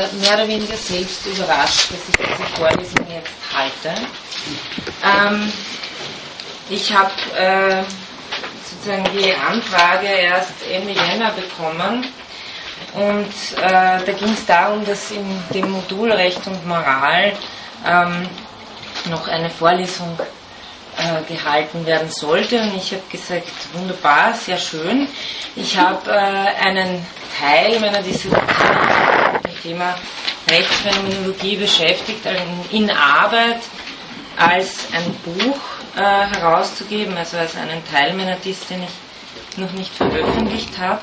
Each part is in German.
mehr oder weniger selbst überrascht, dass ich diese Vorlesung jetzt halte. Ähm, ich habe äh, sozusagen die Anfrage erst Ende Jänner bekommen und äh, da ging es darum, dass in dem Modul Recht und Moral ähm, noch eine Vorlesung äh, gehalten werden sollte und ich habe gesagt, wunderbar, sehr schön. Ich habe äh, einen Teil meiner Dissertation Thema Rechtsphänomenologie beschäftigt, in Arbeit als ein Buch äh, herauszugeben, also als einen Teil meiner Dis, den ich noch nicht veröffentlicht habe.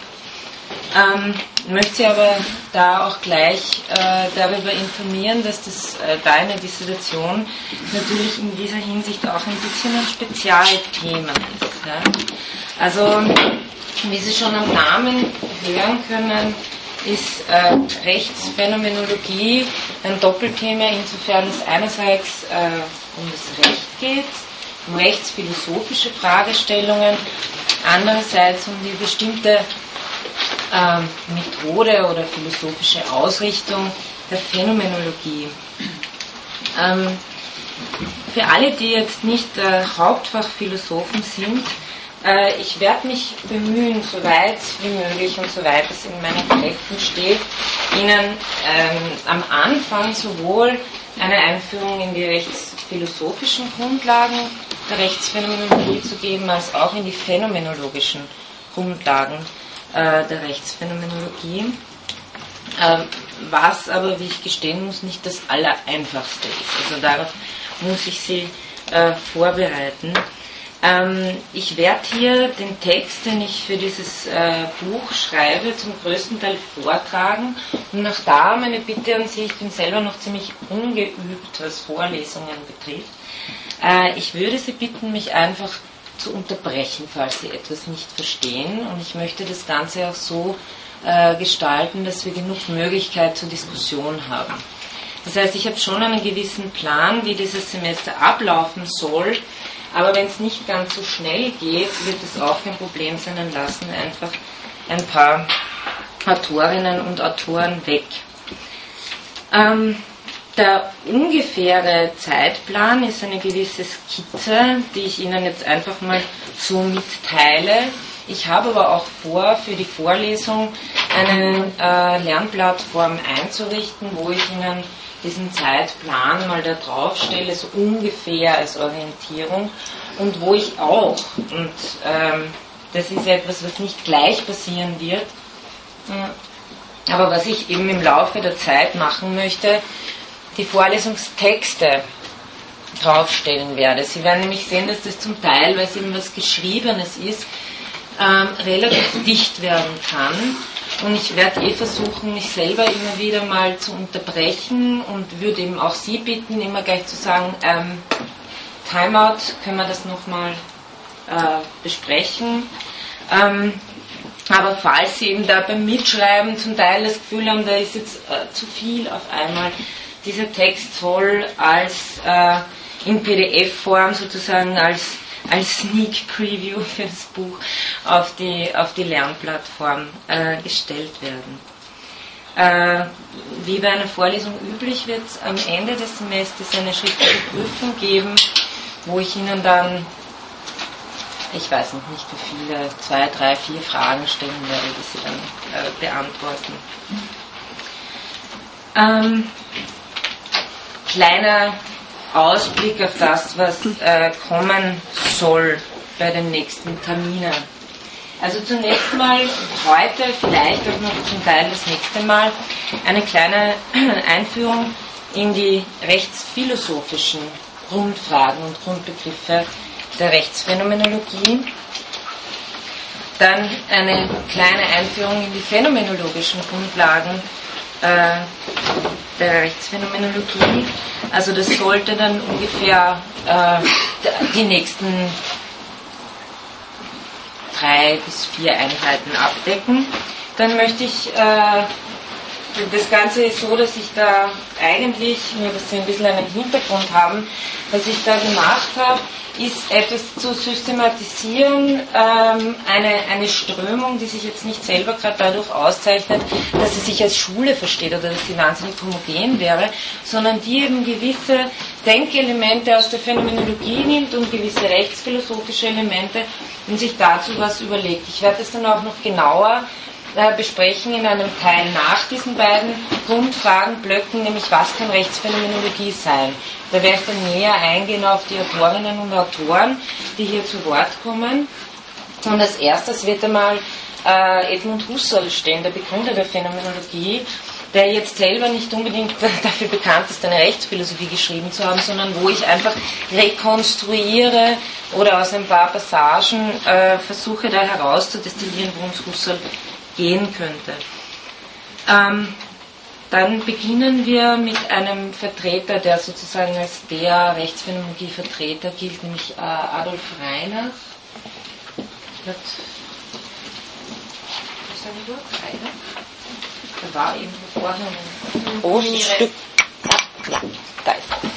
Ähm, möchte Sie aber da auch gleich äh, darüber informieren, dass das äh, deine Dissertation natürlich in dieser Hinsicht auch ein bisschen ein Spezialthema ist. Ja? Also, wie Sie schon am Namen hören können, ist äh, Rechtsphänomenologie ein Doppelthema, insofern es einerseits äh, um das Recht geht, um rechtsphilosophische Fragestellungen, andererseits um die bestimmte äh, Methode oder philosophische Ausrichtung der Phänomenologie. Ähm, für alle, die jetzt nicht äh, Hauptfachphilosophen sind, äh, ich werde mich bemühen, so weit wie möglich und so weit es in meinen Kräften steht, Ihnen ähm, am Anfang sowohl eine Einführung in die rechtsphilosophischen Grundlagen der Rechtsphänomenologie zu geben, als auch in die phänomenologischen Grundlagen äh, der Rechtsphänomenologie. Äh, was aber, wie ich gestehen muss, nicht das Allereinfachste ist. Also darauf muss ich Sie äh, vorbereiten. Ähm, ich werde hier den Text, den ich für dieses äh, Buch schreibe, zum größten Teil vortragen. Und auch da meine Bitte an Sie, ich bin selber noch ziemlich ungeübt, was Vorlesungen betrifft. Äh, ich würde Sie bitten, mich einfach zu unterbrechen, falls Sie etwas nicht verstehen. Und ich möchte das Ganze auch so äh, gestalten, dass wir genug Möglichkeit zur Diskussion haben. Das heißt, ich habe schon einen gewissen Plan, wie dieses Semester ablaufen soll. Aber wenn es nicht ganz so schnell geht, wird es auch kein Problem sein, dann lassen einfach ein paar Autorinnen und Autoren weg. Ähm, der ungefähre Zeitplan ist eine gewisse Skizze, die ich Ihnen jetzt einfach mal so mitteile. Ich habe aber auch vor, für die Vorlesung eine äh, Lernplattform einzurichten, wo ich Ihnen diesen Zeitplan mal da drauf stelle, so ungefähr als Orientierung und wo ich auch, und ähm, das ist etwas, was nicht gleich passieren wird, äh, aber was ich eben im Laufe der Zeit machen möchte, die Vorlesungstexte draufstellen werde. Sie werden nämlich sehen, dass das zum Teil, weil es eben was Geschriebenes ist, ähm, relativ dicht werden kann und ich werde eh versuchen, mich selber immer wieder mal zu unterbrechen und würde eben auch Sie bitten, immer gleich zu sagen, ähm, Timeout, können wir das nochmal äh, besprechen. Ähm, aber falls Sie eben da beim Mitschreiben zum Teil das Gefühl haben, da ist jetzt äh, zu viel auf einmal, dieser Text soll als äh, in PDF-Form sozusagen als als Sneak Preview für das Buch auf die, auf die Lernplattform äh, gestellt werden. Äh, wie bei einer Vorlesung üblich wird es am Ende des Semesters eine schriftliche Prüfung geben, wo ich Ihnen dann, ich weiß noch nicht wie viele, zwei, drei, vier Fragen stellen werde, die Sie dann äh, beantworten. Ähm, kleiner Ausblick auf das, was äh, kommen soll bei den nächsten Terminen. Also zunächst mal heute, vielleicht auch noch zum Teil das nächste Mal, eine kleine Einführung in die rechtsphilosophischen Grundfragen und Grundbegriffe der Rechtsphänomenologie. Dann eine kleine Einführung in die phänomenologischen Grundlagen äh, der Rechtsphänomenologie. Also das sollte dann ungefähr äh, die nächsten drei bis vier Einheiten abdecken. Dann möchte ich äh, das Ganze ist so, dass ich da eigentlich, nur dass Sie ein bisschen einen Hintergrund haben, was ich da gemacht habe, ist etwas zu systematisieren, ähm, eine, eine Strömung, die sich jetzt nicht selber gerade dadurch auszeichnet, dass sie sich als Schule versteht oder dass sie wahnsinnig homogen wäre, sondern die eben gewisse Denkelemente aus der Phänomenologie nimmt und gewisse rechtsphilosophische Elemente und sich dazu was überlegt. Ich werde das dann auch noch genauer äh, besprechen in einem Teil nach diesen beiden Grundfragenblöcken, nämlich was kann Rechtsphänomenologie sein. Da werde ich dann näher eingehen auf die Autorinnen und Autoren, die hier zu Wort kommen. Und als erstes wird einmal äh, Edmund Husserl stehen, der Begründer der Phänomenologie, der jetzt selber nicht unbedingt dafür bekannt ist, eine Rechtsphilosophie geschrieben zu haben, sondern wo ich einfach rekonstruiere oder aus ein paar Passagen äh, versuche da herauszudestillieren, worum es Husserl gehen könnte. Ähm, dann beginnen wir mit einem Vertreter, der sozusagen als der Rechtsphänomenologie-Vertreter gilt, nämlich äh, Adolf Reinach. Wird? Da war eben vorher ein großes Stück. Ah, ja, da ist er.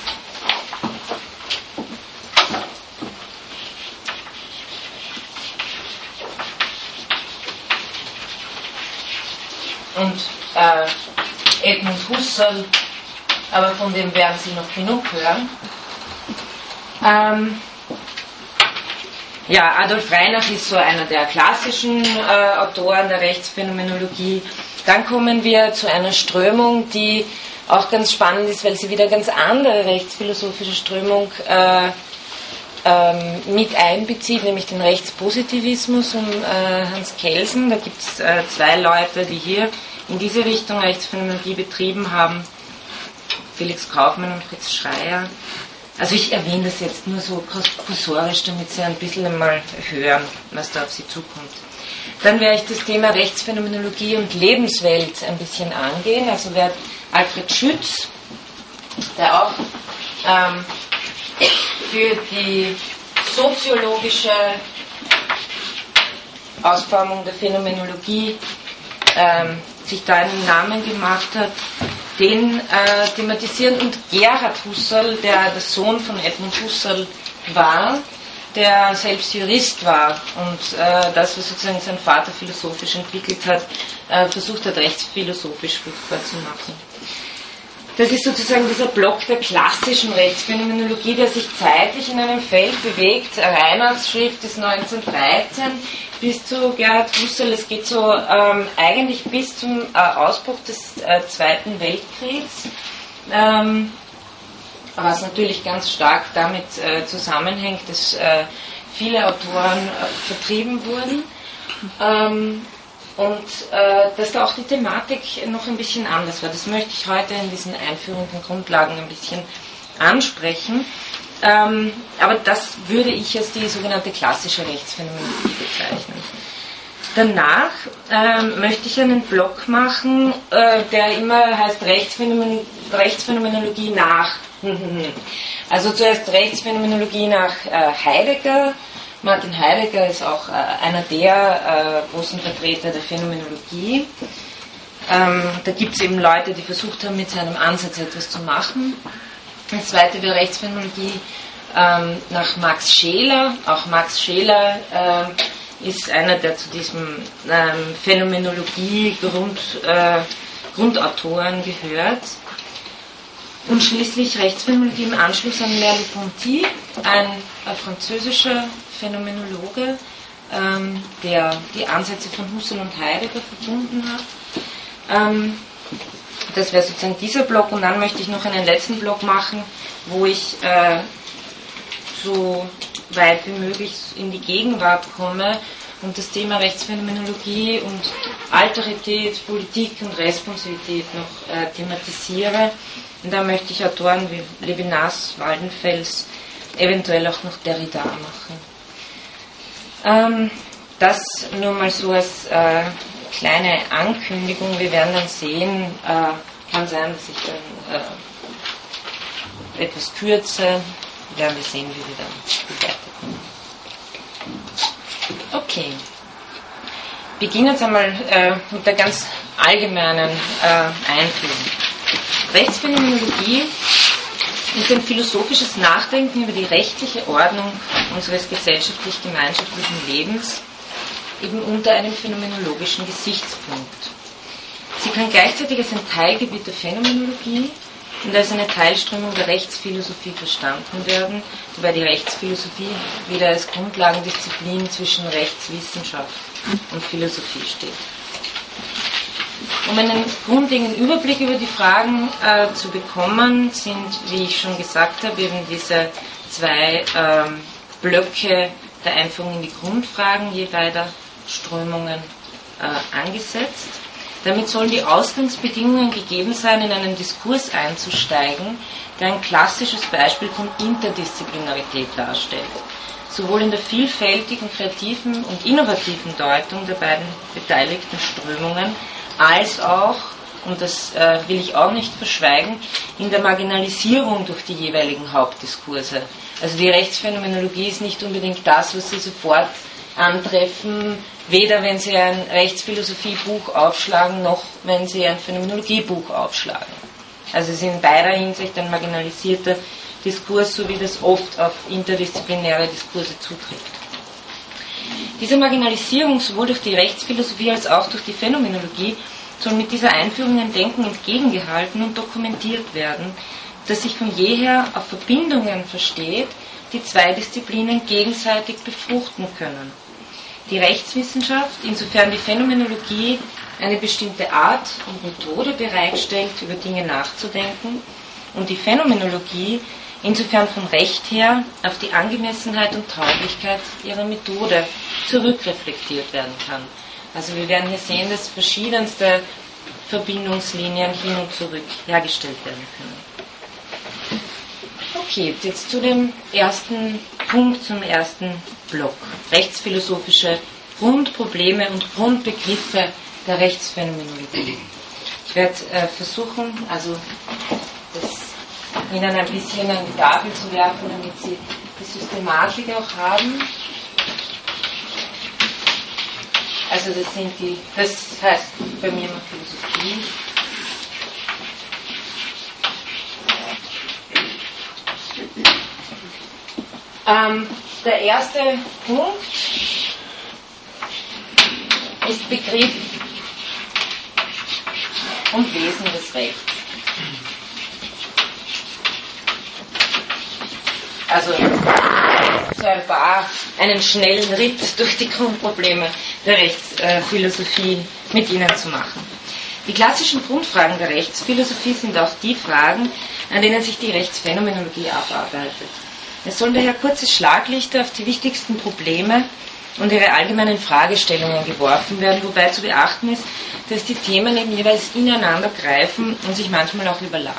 Und äh, Edmund Husserl, aber von dem werden Sie noch genug hören. Ähm, ja, Adolf Reinach ist so einer der klassischen äh, Autoren der Rechtsphänomenologie. Dann kommen wir zu einer Strömung, die auch ganz spannend ist, weil sie wieder ganz andere rechtsphilosophische Strömung äh, ähm, mit einbezieht, nämlich den Rechtspositivismus um äh, Hans Kelsen. Da gibt es äh, zwei Leute, die hier in diese Richtung Rechtsphänomenologie betrieben haben. Felix Kaufmann und Fritz Schreier. Also ich erwähne das jetzt nur so kursorisch, damit Sie ein bisschen mal hören, was da auf Sie zukommt. Dann werde ich das Thema Rechtsphänomenologie und Lebenswelt ein bisschen angehen. Also wird Alfred Schütz, der auch ähm, für die soziologische Ausformung der Phänomenologie ähm, sich da einen Namen gemacht hat, den äh, thematisieren. Und Gerhard Husserl, der der Sohn von Edmund Husserl war, der selbst Jurist war und äh, das, was sozusagen sein Vater philosophisch entwickelt hat, äh, versucht hat, rechtsphilosophisch fruchtbar zu machen. Das ist sozusagen dieser Block der klassischen Rechtsphänomenologie, der sich zeitlich in einem Feld bewegt. Reinhards Schrift ist 1913 bis zu Gerhard Husserl. Es geht so ähm, eigentlich bis zum äh, Ausbruch des äh, Zweiten Weltkriegs. Ähm, was natürlich ganz stark damit äh, zusammenhängt, dass äh, viele Autoren äh, vertrieben wurden. Ähm, und äh, dass da auch die Thematik noch ein bisschen anders war. Das möchte ich heute in diesen einführenden Grundlagen ein bisschen ansprechen. Ähm, aber das würde ich als die sogenannte klassische Rechtsphänomenologie bezeichnen. Danach ähm, möchte ich einen Blog machen, äh, der immer heißt Rechtsphänomen Rechtsphänomenologie nach. also zuerst Rechtsphänomenologie nach äh, Heidegger, Martin Heidegger ist auch äh, einer der äh, großen Vertreter der Phänomenologie. Ähm, da gibt es eben Leute, die versucht haben, mit seinem Ansatz etwas zu machen. Das zweite wäre Rechtsphänomenologie ähm, nach Max Scheler. Auch Max Scheler äh, ist einer, der zu diesem ähm, Phänomenologie-Grund, Grundautoren gehört. Und schließlich Rechtsphänomenologie im Anschluss an Merleau-Ponty, ein, ein französischer Phänomenologe, ähm, der die Ansätze von Husserl und Heidegger verbunden hat. Ähm, das wäre sozusagen dieser Block und dann möchte ich noch einen letzten Block machen, wo ich äh, so weit wie möglich in die Gegenwart komme und das Thema Rechtsphänomenologie und Alterität, Politik und Responsivität noch äh, thematisiere. Und da möchte ich Autoren wie Levinas, Waldenfels, eventuell auch noch Derrida machen. Ähm, das nur mal so als äh, kleine Ankündigung. Wir werden dann sehen, äh, kann sein, dass ich dann äh, etwas kürze. Werden wir sehen, wie wir dann weiterkommen. Okay. Beginnen jetzt einmal äh, mit der ganz allgemeinen äh, Einführung. Rechtsphänomenologie ist ein philosophisches Nachdenken über die rechtliche Ordnung unseres gesellschaftlich-gemeinschaftlichen Lebens eben unter einem phänomenologischen Gesichtspunkt. Sie kann gleichzeitig als ein Teilgebiet der Phänomenologie und als eine Teilströmung der Rechtsphilosophie verstanden werden, wobei die Rechtsphilosophie wieder als Grundlagendisziplin zwischen Rechtswissenschaft und Philosophie steht. Um einen grundlegenden Überblick über die Fragen äh, zu bekommen, sind, wie ich schon gesagt habe, eben diese zwei ähm, Blöcke der Einführung in die Grundfragen je beider Strömungen äh, angesetzt. Damit sollen die Ausgangsbedingungen gegeben sein, in einen Diskurs einzusteigen, der ein klassisches Beispiel von Interdisziplinarität darstellt. Sowohl in der vielfältigen, kreativen und innovativen Deutung der beiden beteiligten Strömungen, als auch, und das äh, will ich auch nicht verschweigen, in der Marginalisierung durch die jeweiligen Hauptdiskurse. Also die Rechtsphänomenologie ist nicht unbedingt das, was Sie sofort antreffen, weder wenn Sie ein Rechtsphilosophiebuch aufschlagen, noch wenn Sie ein Phänomenologiebuch aufschlagen. Also es ist in beider Hinsicht ein marginalisierter Diskurs, so wie das oft auf interdisziplinäre Diskurse zutrifft. Diese Marginalisierung sowohl durch die Rechtsphilosophie als auch durch die Phänomenologie soll mit dieser Einführung ein Denken entgegengehalten und dokumentiert werden, das sich von jeher auf Verbindungen versteht, die zwei Disziplinen gegenseitig befruchten können. Die Rechtswissenschaft, insofern die Phänomenologie eine bestimmte Art und Methode bereitstellt, über Dinge nachzudenken, und die Phänomenologie, insofern vom Recht her auf die Angemessenheit und Tauglichkeit ihrer Methode zurückreflektiert werden kann. Also wir werden hier sehen, dass verschiedenste Verbindungslinien hin und zurück hergestellt werden können. Okay, jetzt zu dem ersten Punkt, zum ersten Block. Rechtsphilosophische Grundprobleme und Grundbegriffe der Rechtsphänomenologie. Ich werde äh, versuchen, also das Ihnen ein bisschen an die Tafel zu werfen, damit Sie die Systematik auch haben. Also das sind die, das heißt bei mir immer Philosophie. Ähm, der erste Punkt ist Begriff und Wesen des Rechts. Also so ein paar, einen schnellen Ritt durch die Grundprobleme der Rechtsphilosophie mit Ihnen zu machen. Die klassischen Grundfragen der Rechtsphilosophie sind auch die Fragen, an denen sich die Rechtsphänomenologie abarbeitet. Es sollen daher kurze Schlaglichter auf die wichtigsten Probleme und ihre allgemeinen Fragestellungen geworfen werden, wobei zu beachten ist, dass die Themen eben jeweils ineinander greifen und sich manchmal auch überlagern.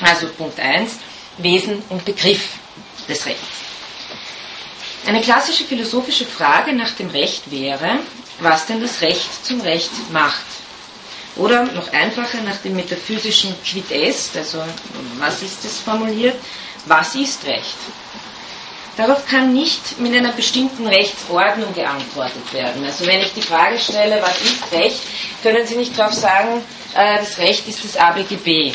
Also Punkt 1, Wesen und Begriff des Rechts. Eine klassische philosophische Frage nach dem Recht wäre, was denn das Recht zum Recht macht. Oder noch einfacher nach dem metaphysischen Quid est, also was ist es formuliert, was ist Recht? Darauf kann nicht mit einer bestimmten Rechtsordnung geantwortet werden. Also wenn ich die Frage stelle, was ist Recht, können Sie nicht darauf sagen, äh, das Recht ist das ABGB.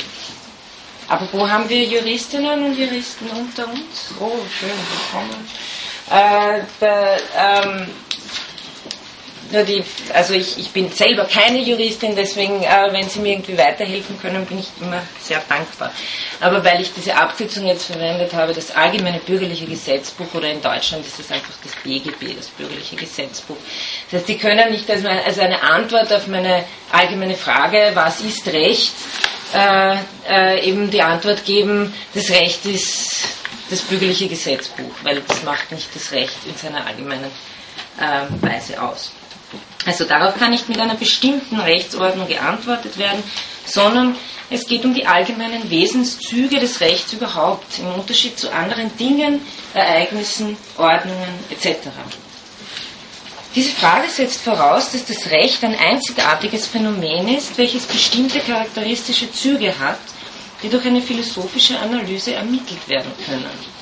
Aber wo haben wir Juristinnen und Juristen unter uns? Oh, schön, willkommen. Äh, da, ähm, nur die, also ich, ich bin selber keine Juristin, deswegen, äh, wenn Sie mir irgendwie weiterhelfen können, bin ich immer sehr dankbar. Aber weil ich diese Abkürzung jetzt verwendet habe, das Allgemeine Bürgerliche Gesetzbuch oder in Deutschland ist es einfach das BGB, das Bürgerliche Gesetzbuch. Das heißt, Sie können nicht als, meine, als eine Antwort auf meine allgemeine Frage, was ist Recht, äh, äh, eben die Antwort geben, das Recht ist das bürgerliche Gesetzbuch, weil das macht nicht das Recht in seiner allgemeinen äh, Weise aus. Also darauf kann nicht mit einer bestimmten Rechtsordnung geantwortet werden, sondern es geht um die allgemeinen Wesenszüge des Rechts überhaupt, im Unterschied zu anderen Dingen, Ereignissen, Ordnungen etc. Diese Frage setzt voraus, dass das Recht ein einzigartiges Phänomen ist, welches bestimmte charakteristische Züge hat, die durch eine philosophische Analyse ermittelt werden können.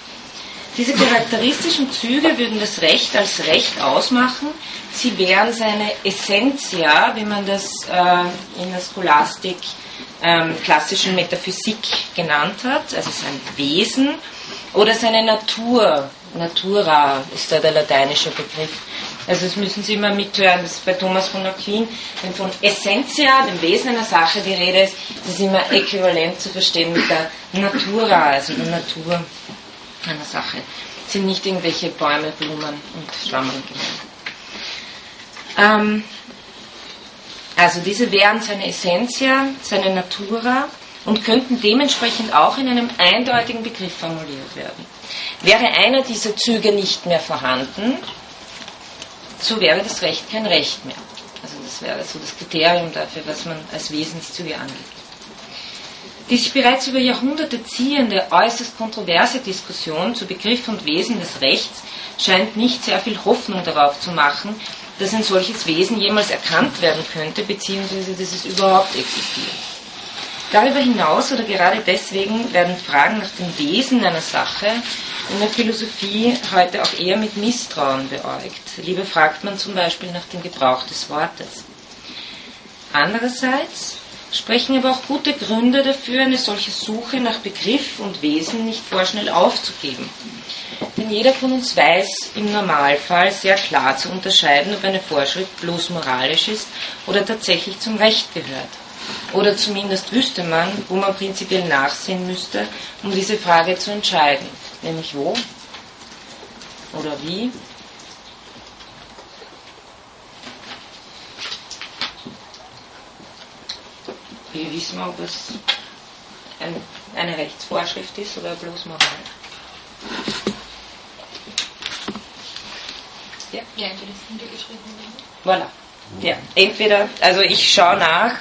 Diese charakteristischen Züge würden das Recht als Recht ausmachen. Sie wären seine Essentia, wie man das äh, in der Scholastik ähm, klassischen Metaphysik genannt hat, also sein Wesen, oder seine Natur. Natura ist da der lateinische Begriff. Also das müssen Sie immer mithören, das ist bei Thomas von Aquin, wenn von Essentia, dem Wesen einer Sache, die Rede ist, das ist immer äquivalent zu verstehen mit der Natura, also der Natur einer Sache. Das sind nicht irgendwelche Bäume, Blumen und Schwammerl gemeint. Ähm, also diese wären seine Essentia, seine Natura und könnten dementsprechend auch in einem eindeutigen Begriff formuliert werden. Wäre einer dieser Züge nicht mehr vorhanden, so wäre das Recht kein Recht mehr. Also das wäre so das Kriterium dafür, was man als Wesenszüge angibt. Die sich bereits über Jahrhunderte ziehende, äußerst kontroverse Diskussion zu Begriff und Wesen des Rechts scheint nicht sehr viel Hoffnung darauf zu machen, dass ein solches Wesen jemals erkannt werden könnte, beziehungsweise dass es überhaupt existiert. Darüber hinaus oder gerade deswegen werden Fragen nach dem Wesen einer Sache in der Philosophie heute auch eher mit Misstrauen beäugt. Lieber fragt man zum Beispiel nach dem Gebrauch des Wortes. Andererseits sprechen aber auch gute Gründe dafür, eine solche Suche nach Begriff und Wesen nicht vorschnell aufzugeben. Denn jeder von uns weiß im Normalfall sehr klar zu unterscheiden, ob eine Vorschrift bloß moralisch ist oder tatsächlich zum Recht gehört. Oder zumindest wüsste man, wo man prinzipiell nachsehen müsste, um diese Frage zu entscheiden. Nämlich wo oder wie Wie wissen wir, ob es ein, eine Rechtsvorschrift ist oder bloß Moral? Ja, ja entweder ist niedergeschrieben Voilà. Ja, entweder, also ich schaue nach,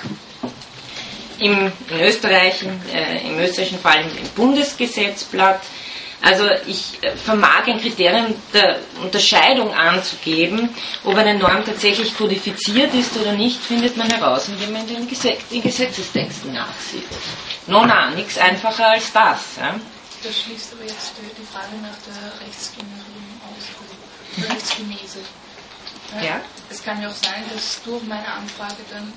im, in Österreich, äh, im österreichischen Fall im Bundesgesetzblatt, also ich äh, vermag ein Kriterium der Unterscheidung anzugeben, ob eine Norm tatsächlich kodifiziert ist oder nicht, findet man heraus, indem man den Gesetz, in Gesetzestexten nachsieht. No, na, nichts einfacher als das. Ja? Das schließt aber jetzt die Frage nach der Rechtsgenerierung aus, oder Rechtsgenese. Ja? ja? Es kann ja auch sein, dass durch meine Anfrage dann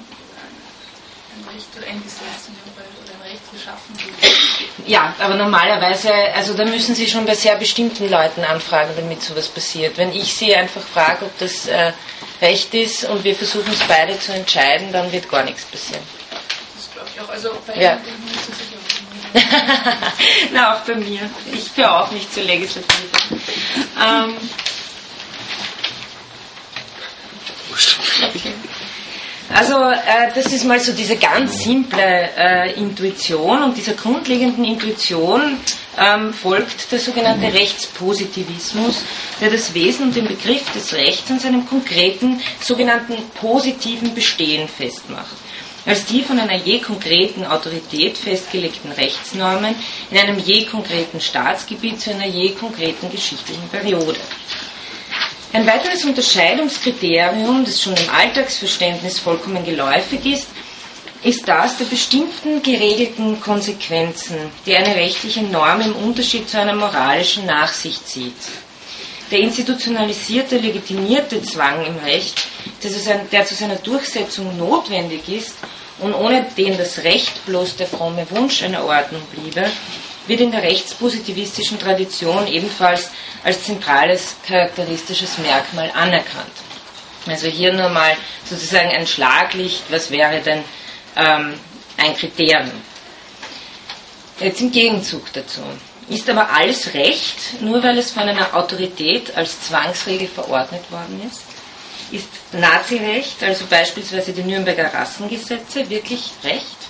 ein Recht oder ein Gesetz oder ein Recht geschaffen wird. Ja, aber normalerweise, also da müssen Sie schon bei sehr bestimmten Leuten anfragen, damit sowas passiert. Wenn ich Sie einfach frage, ob das äh, Recht ist und wir versuchen es beide zu entscheiden, dann wird gar nichts passieren. Das glaube ich auch. Also bei ja. Ihnen ist es sicher Na, auch bei mir. Ich gehöre auch nicht zur Legislative. Ähm, okay. Also äh, das ist mal so diese ganz simple äh, Intuition und dieser grundlegenden Intuition ähm, folgt der sogenannte Rechtspositivismus, der das Wesen und den Begriff des Rechts an seinem konkreten sogenannten positiven Bestehen festmacht als die von einer je konkreten Autorität festgelegten Rechtsnormen in einem je konkreten Staatsgebiet zu einer je konkreten geschichtlichen Periode. Ein weiteres Unterscheidungskriterium, das schon im Alltagsverständnis vollkommen geläufig ist, ist das der bestimmten geregelten Konsequenzen, die eine rechtliche Norm im Unterschied zu einer moralischen nach sich zieht. Der institutionalisierte, legitimierte Zwang im Recht, der zu seiner Durchsetzung notwendig ist und ohne den das Recht bloß der fromme Wunsch einer Ordnung bliebe, wird in der rechtspositivistischen Tradition ebenfalls als zentrales charakteristisches Merkmal anerkannt. Also hier nur mal sozusagen ein Schlaglicht, was wäre denn ähm, ein Kriterium. Jetzt im Gegenzug dazu. Ist aber alles Recht, nur weil es von einer Autorität als Zwangsregel verordnet worden ist? Ist Nazirecht, also beispielsweise die Nürnberger Rassengesetze, wirklich Recht?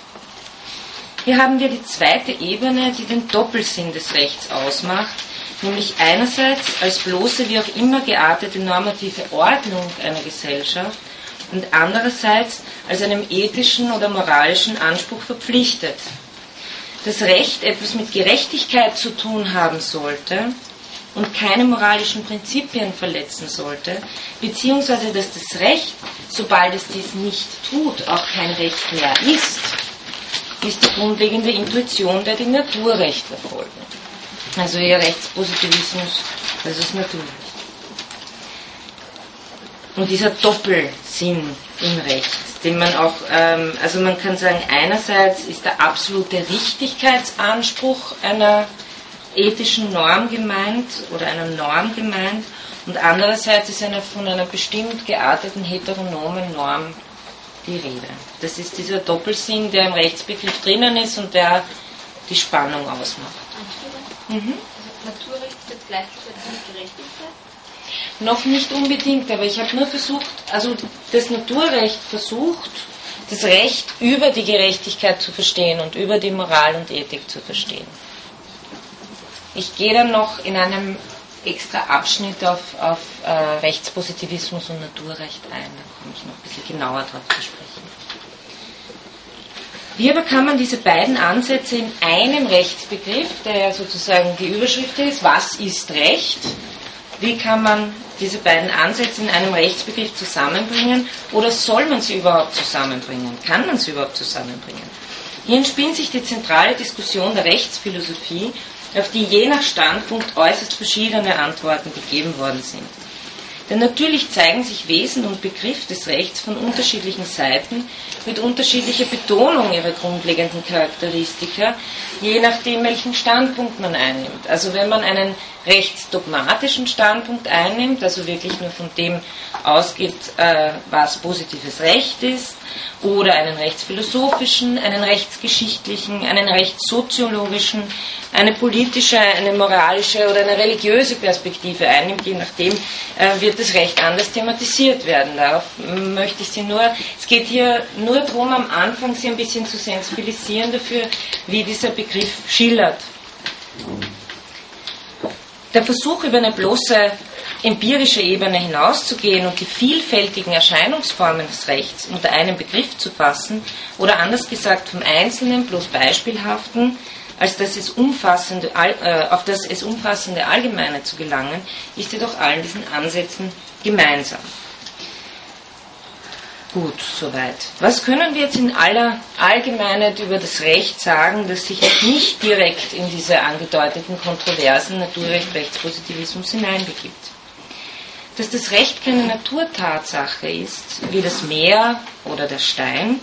Hier haben wir die zweite Ebene, die den Doppelsinn des Rechts ausmacht, nämlich einerseits als bloße wie auch immer geartete normative Ordnung einer Gesellschaft und andererseits als einem ethischen oder moralischen Anspruch verpflichtet. Das Recht etwas mit Gerechtigkeit zu tun haben sollte und keine moralischen Prinzipien verletzen sollte, beziehungsweise dass das Recht, sobald es dies nicht tut, auch kein Recht mehr ist, ist die grundlegende Intuition, der die Naturrechte folgen. Also eher Rechtspositivismus, das ist natürlich. Und dieser Doppelsinn im Recht, den man auch, ähm, also man kann sagen, einerseits ist der absolute Richtigkeitsanspruch einer ethischen Norm gemeint oder einer Norm gemeint und andererseits ist eine, von einer bestimmt gearteten heteronomen Norm die Rede. Das ist dieser Doppelsinn, der im Rechtsbegriff drinnen ist und der die Spannung ausmacht. Mhm. Also Naturrecht ist gleichgesetzt mit Gerechtigkeit? Noch nicht unbedingt, aber ich habe nur versucht, also das Naturrecht versucht, das Recht über die Gerechtigkeit zu verstehen und über die Moral und Ethik zu verstehen. Ich gehe dann noch in einem extra Abschnitt auf, auf äh, Rechtspositivismus und Naturrecht ein. Da komme ich noch ein bisschen genauer darauf zu sprechen. Wie aber kann man diese beiden Ansätze in einem Rechtsbegriff, der ja sozusagen die Überschrift ist, was ist Recht, wie kann man diese beiden Ansätze in einem Rechtsbegriff zusammenbringen oder soll man sie überhaupt zusammenbringen? Kann man sie überhaupt zusammenbringen? Hier entspinnt sich die zentrale Diskussion der Rechtsphilosophie auf die je nach Standpunkt äußerst verschiedene Antworten gegeben worden sind. Denn natürlich zeigen sich Wesen und Begriff des Rechts von unterschiedlichen Seiten mit unterschiedlicher Betonung ihrer grundlegenden Charakteristika, je nachdem, welchen Standpunkt man einnimmt. Also wenn man einen rechtsdogmatischen Standpunkt einnimmt, also wirklich nur von dem ausgeht, äh, was positives Recht ist, oder einen rechtsphilosophischen, einen rechtsgeschichtlichen, einen rechtssoziologischen, eine politische, eine moralische oder eine religiöse Perspektive einnimmt, je nachdem äh, wird das Recht anders thematisiert werden. Darauf möchte ich Sie nur, es geht hier nur darum, am Anfang Sie ein bisschen zu sensibilisieren dafür, wie dieser Begriff schillert. Der Versuch über eine bloße empirische Ebene hinauszugehen und die vielfältigen Erscheinungsformen des Rechts unter einen Begriff zu fassen oder anders gesagt vom Einzelnen bloß Beispielhaften, als dass es umfassende, äh, auf das es umfassende Allgemeine zu gelangen, ist jedoch allen diesen Ansätzen gemeinsam. Gut, soweit. Was können wir jetzt in aller Allgemeinheit über das Recht sagen, das sich nicht direkt in diese angedeuteten Kontroversen Naturrecht, Rechtspositivismus hineinbegibt? dass das Recht keine Naturtatsache ist, wie das Meer oder der Stein,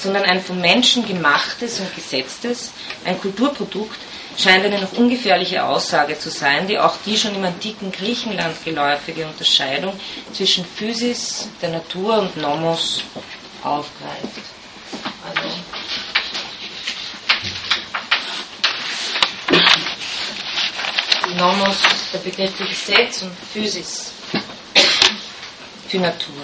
sondern ein vom Menschen gemachtes und gesetztes, ein Kulturprodukt, scheint eine noch ungefährliche Aussage zu sein, die auch die schon im antiken Griechenland geläufige Unterscheidung zwischen Physis, der Natur und Nomos aufgreift. Also, Nomos, der Begriff für Gesetz und Physis für Natur.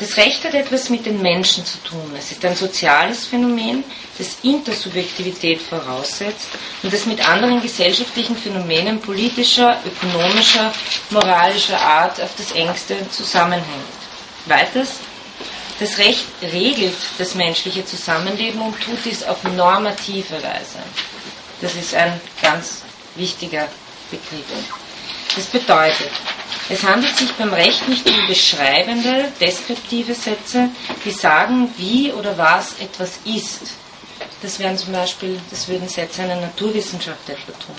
Das Recht hat etwas mit den Menschen zu tun. Es ist ein soziales Phänomen, das Intersubjektivität voraussetzt und das mit anderen gesellschaftlichen Phänomenen politischer, ökonomischer, moralischer Art auf das engste zusammenhängt. Weiters, das Recht regelt das menschliche Zusammenleben und tut dies auf normative Weise. Das ist ein ganz wichtiger Begriff. Das bedeutet, es handelt sich beim Recht nicht um beschreibende, deskriptive Sätze, die sagen, wie oder was etwas ist. Das wären zum Beispiel, das würden Sätze einer Naturwissenschaft etwa tun.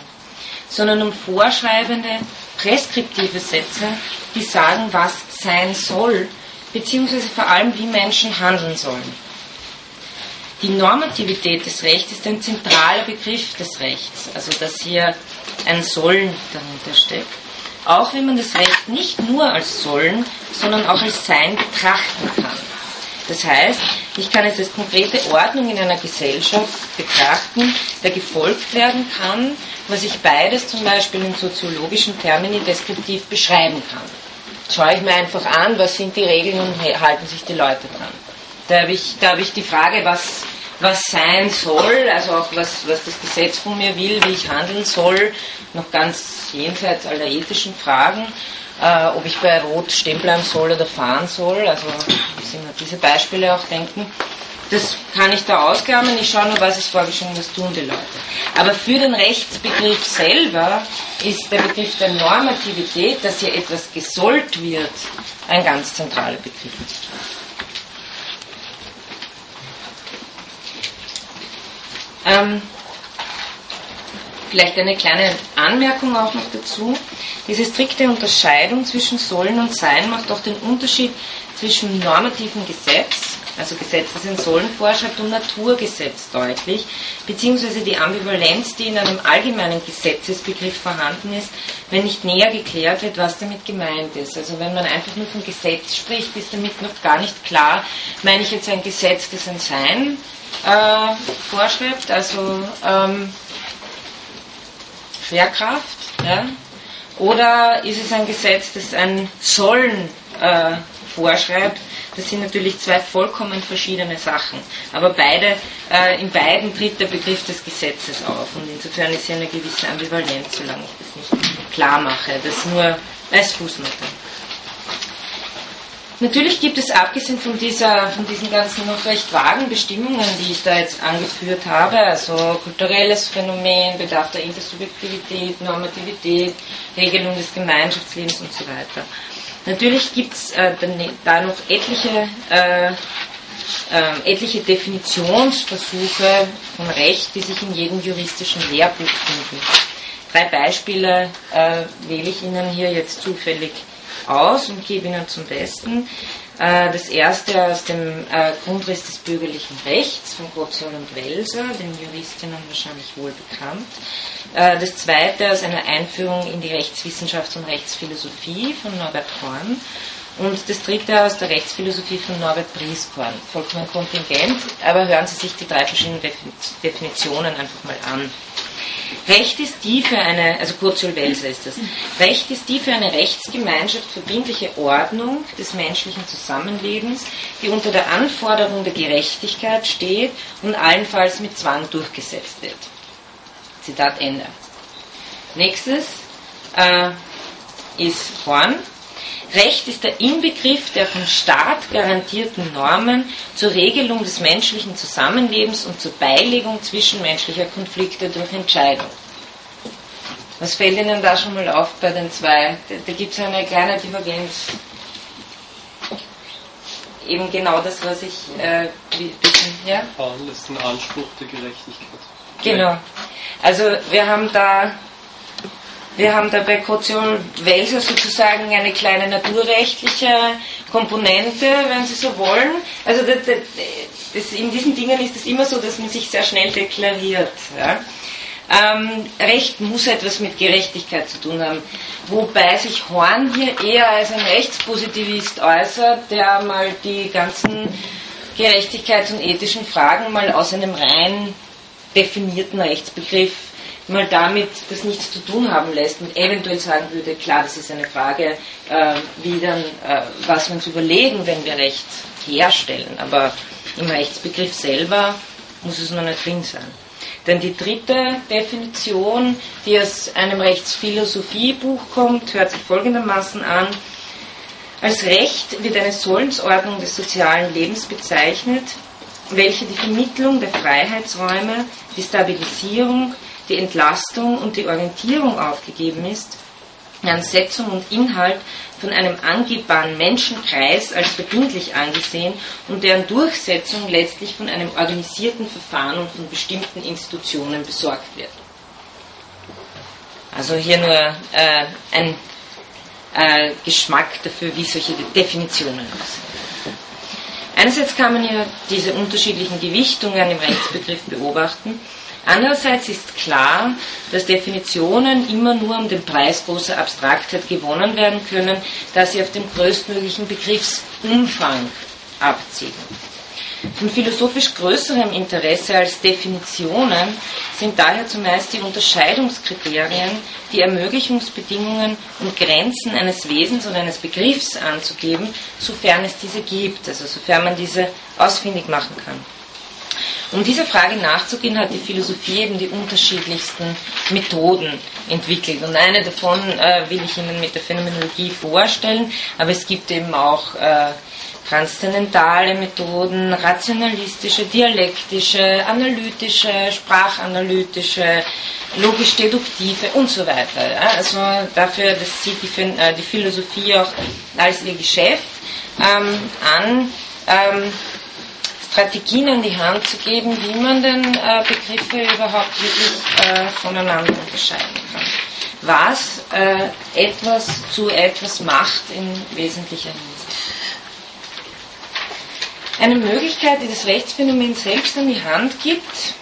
Sondern um vorschreibende, preskriptive Sätze, die sagen, was sein soll, beziehungsweise vor allem, wie Menschen handeln sollen. Die Normativität des Rechts ist ein zentraler Begriff des Rechts, also dass hier ein Sollen dahinter steckt auch wenn man das Recht nicht nur als Sollen, sondern auch als Sein betrachten kann. Das heißt, ich kann es als konkrete Ordnung in einer Gesellschaft betrachten, der gefolgt werden kann, was ich beides zum Beispiel in soziologischen Termini deskriptiv beschreiben kann. Schaue ich mir einfach an, was sind die Regeln und halten sich die Leute dran. Da habe ich, da habe ich die Frage, was was sein soll, also auch was, was das Gesetz von mir will, wie ich handeln soll, noch ganz jenseits aller ethischen Fragen, äh, ob ich bei Rot stehen bleiben soll oder fahren soll, also wir diese Beispiele auch denken. Das kann ich da ausgaben, ich schaue nur, was ist vorgeschrieben, was tun die Leute. Aber für den Rechtsbegriff selber ist der Begriff der Normativität, dass hier etwas gesollt wird, ein ganz zentraler Begriff. Ähm, Vielleicht eine kleine Anmerkung auch noch dazu. Diese strikte Unterscheidung zwischen Sollen und Sein macht auch den Unterschied zwischen normativen Gesetz, also Gesetz, das in Sollen vorschreibt, und Naturgesetz deutlich, beziehungsweise die Ambivalenz, die in einem allgemeinen Gesetzesbegriff vorhanden ist, wenn nicht näher geklärt wird, was damit gemeint ist. Also wenn man einfach nur von Gesetz spricht, ist damit noch gar nicht klar, meine ich jetzt ein Gesetz, das ein Sein äh, vorschreibt, also ähm, Schwerkraft, ja? oder ist es ein Gesetz, das ein Sollen äh, vorschreibt? Das sind natürlich zwei vollkommen verschiedene Sachen. Aber beide, äh, in beiden tritt der Begriff des Gesetzes auf. Und insofern ist hier eine gewisse Ambivalenz, solange ich das nicht klar mache. Das nur als Fußnote. Natürlich gibt es, abgesehen von, dieser, von diesen ganzen noch recht vagen Bestimmungen, die ich da jetzt angeführt habe, also kulturelles Phänomen, Bedarf der Intersubjektivität, Normativität, Regelung des Gemeinschaftslebens und so weiter. Natürlich gibt es äh, da noch etliche, äh, äh, etliche Definitionsversuche von Recht, die sich in jedem juristischen Lehrbuch finden. Drei Beispiele äh, wähle ich Ihnen hier jetzt zufällig aus und gebe Ihnen zum Besten. Äh, das erste aus dem äh, Grundriss des bürgerlichen Rechts von Gotzoll und Welser, den Juristinnen wahrscheinlich wohl bekannt. Äh, das zweite aus einer Einführung in die Rechtswissenschaft und Rechtsphilosophie von Norbert Horn. Und das dritte aus der Rechtsphilosophie von Norbert Brieskorn. Vollkommen kontingent, aber hören Sie sich die drei verschiedenen Definitionen einfach mal an. Recht ist die für eine, also Kurzul Welser ist das, Recht ist die für eine Rechtsgemeinschaft verbindliche Ordnung des menschlichen Zusammenlebens, die unter der Anforderung der Gerechtigkeit steht und allenfalls mit Zwang durchgesetzt wird. Zitat Ende. Nächstes äh, ist Horn. Recht ist der Inbegriff der vom Staat garantierten Normen zur Regelung des menschlichen Zusammenlebens und zur Beilegung zwischenmenschlicher Konflikte durch Entscheidung. Was fällt Ihnen da schon mal auf bei den zwei? Da, da gibt es eine kleine Divergenz. Eben genau das, was ich äh, ja? Ist ein Anspruch der Gerechtigkeit. Genau. Also wir haben da wir haben da bei Kaution Welser sozusagen eine kleine naturrechtliche Komponente, wenn Sie so wollen. Also das, das, in diesen Dingen ist es immer so, dass man sich sehr schnell deklariert. Ja. Ähm, Recht muss etwas mit Gerechtigkeit zu tun haben. Wobei sich Horn hier eher als ein Rechtspositivist äußert, der mal die ganzen Gerechtigkeits- und ethischen Fragen mal aus einem rein definierten Rechtsbegriff mal damit das nichts zu tun haben lässt und eventuell sagen würde, klar, das ist eine Frage, äh, wie dann, äh, was wir uns überlegen, wenn wir Recht herstellen. Aber im Rechtsbegriff selber muss es noch nicht drin sein. Denn die dritte Definition, die aus einem Rechtsphilosophiebuch kommt, hört sich folgendermaßen an. Als Recht wird eine Sollensordnung des sozialen Lebens bezeichnet, welche die Vermittlung der Freiheitsräume, die Stabilisierung, die Entlastung und die Orientierung aufgegeben ist, deren Setzung und Inhalt von einem angebbaren Menschenkreis als verbindlich angesehen und deren Durchsetzung letztlich von einem organisierten Verfahren und von bestimmten Institutionen besorgt wird. Also hier nur äh, ein äh, Geschmack dafür, wie solche Definitionen aussehen. Einerseits kann man ja diese unterschiedlichen Gewichtungen im Rechtsbegriff beobachten Andererseits ist klar, dass Definitionen immer nur um den Preis großer Abstraktheit gewonnen werden können, da sie auf dem größtmöglichen Begriffsumfang abzielen. Von philosophisch größerem Interesse als Definitionen sind daher zumeist die Unterscheidungskriterien, die Ermöglichungsbedingungen und Grenzen eines Wesens oder eines Begriffs anzugeben, sofern es diese gibt, also sofern man diese ausfindig machen kann. Um dieser Frage nachzugehen, hat die Philosophie eben die unterschiedlichsten Methoden entwickelt. Und eine davon äh, will ich Ihnen mit der Phänomenologie vorstellen, aber es gibt eben auch äh, transzendentale Methoden, rationalistische, dialektische, analytische, sprachanalytische, logisch-deduktive und so weiter. Ja? Also dafür, das sieht die, äh, die Philosophie auch als ihr Geschäft ähm, an. Ähm, Strategien an die Hand zu geben, wie man denn äh, Begriffe überhaupt wirklich äh, voneinander unterscheiden kann. Was äh, etwas zu etwas macht in wesentlicher Hinsicht. Eine Möglichkeit, die das Rechtsphänomen selbst an die Hand gibt,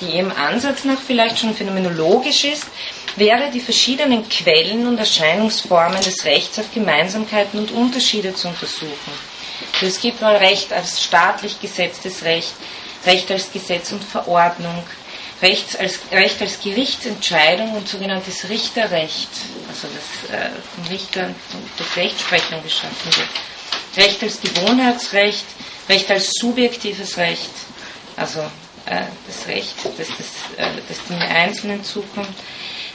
die im Ansatz nach vielleicht schon phänomenologisch ist, wäre die verschiedenen Quellen und Erscheinungsformen des Rechts auf Gemeinsamkeiten und Unterschiede zu untersuchen. Es gibt mal Recht als staatlich gesetztes Recht, Recht als Gesetz und Verordnung, Recht als, Recht als Gerichtsentscheidung und sogenanntes Richterrecht, also das äh, vom Richter durch Rechtsprechung geschaffen wird. Recht als Gewohnheitsrecht, Recht als subjektives Recht, also äh, das Recht, das, das, äh, das dem Einzelnen zukommt.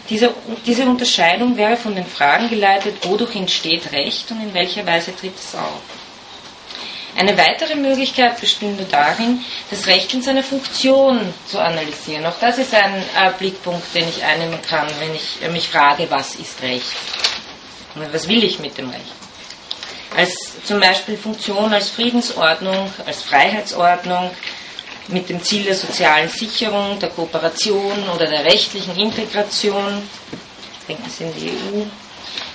Diese, diese Unterscheidung wäre von den Fragen geleitet, wodurch entsteht Recht und in welcher Weise tritt es auf. Eine weitere Möglichkeit bestünde darin, das Recht in seiner Funktion zu analysieren. Auch das ist ein äh, Blickpunkt, den ich einnehmen kann, wenn ich äh, mich frage, was ist Recht? Was will ich mit dem Recht? Als zum Beispiel Funktion als Friedensordnung, als Freiheitsordnung, mit dem Ziel der sozialen Sicherung, der Kooperation oder der rechtlichen Integration, denken Sie in die EU,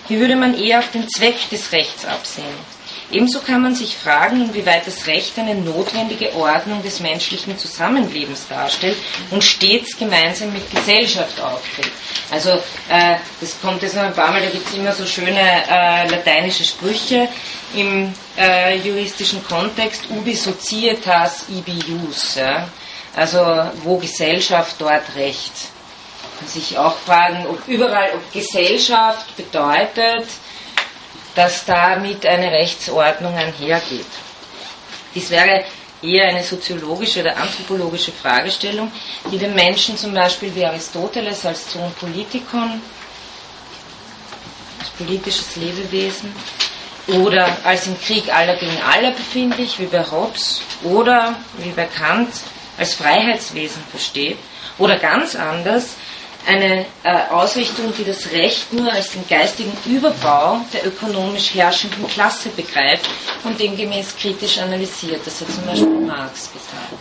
hier würde man eher auf den Zweck des Rechts absehen. Ebenso kann man sich fragen, inwieweit das Recht eine notwendige Ordnung des menschlichen Zusammenlebens darstellt und stets gemeinsam mit Gesellschaft auftritt. Also äh, das kommt jetzt noch ein paar Mal, da gibt es immer so schöne äh, lateinische Sprüche im äh, juristischen Kontext, ubi societas ibi jus, ja? also wo Gesellschaft, dort Recht. Man sich auch fragen, ob überall, ob Gesellschaft bedeutet, dass damit eine Rechtsordnung einhergeht. Dies wäre eher eine soziologische oder anthropologische Fragestellung, die den Menschen zum Beispiel wie Aristoteles als Zoon Politikon, als politisches Lebewesen, oder als im Krieg aller gegen alle befindlich, wie bei Hobbes, oder wie bei Kant als Freiheitswesen versteht, oder ganz anders eine äh, Ausrichtung, die das Recht nur als den geistigen Überbau der ökonomisch herrschenden Klasse begreift und demgemäß kritisch analysiert. Das hat zum Beispiel Marx gesagt.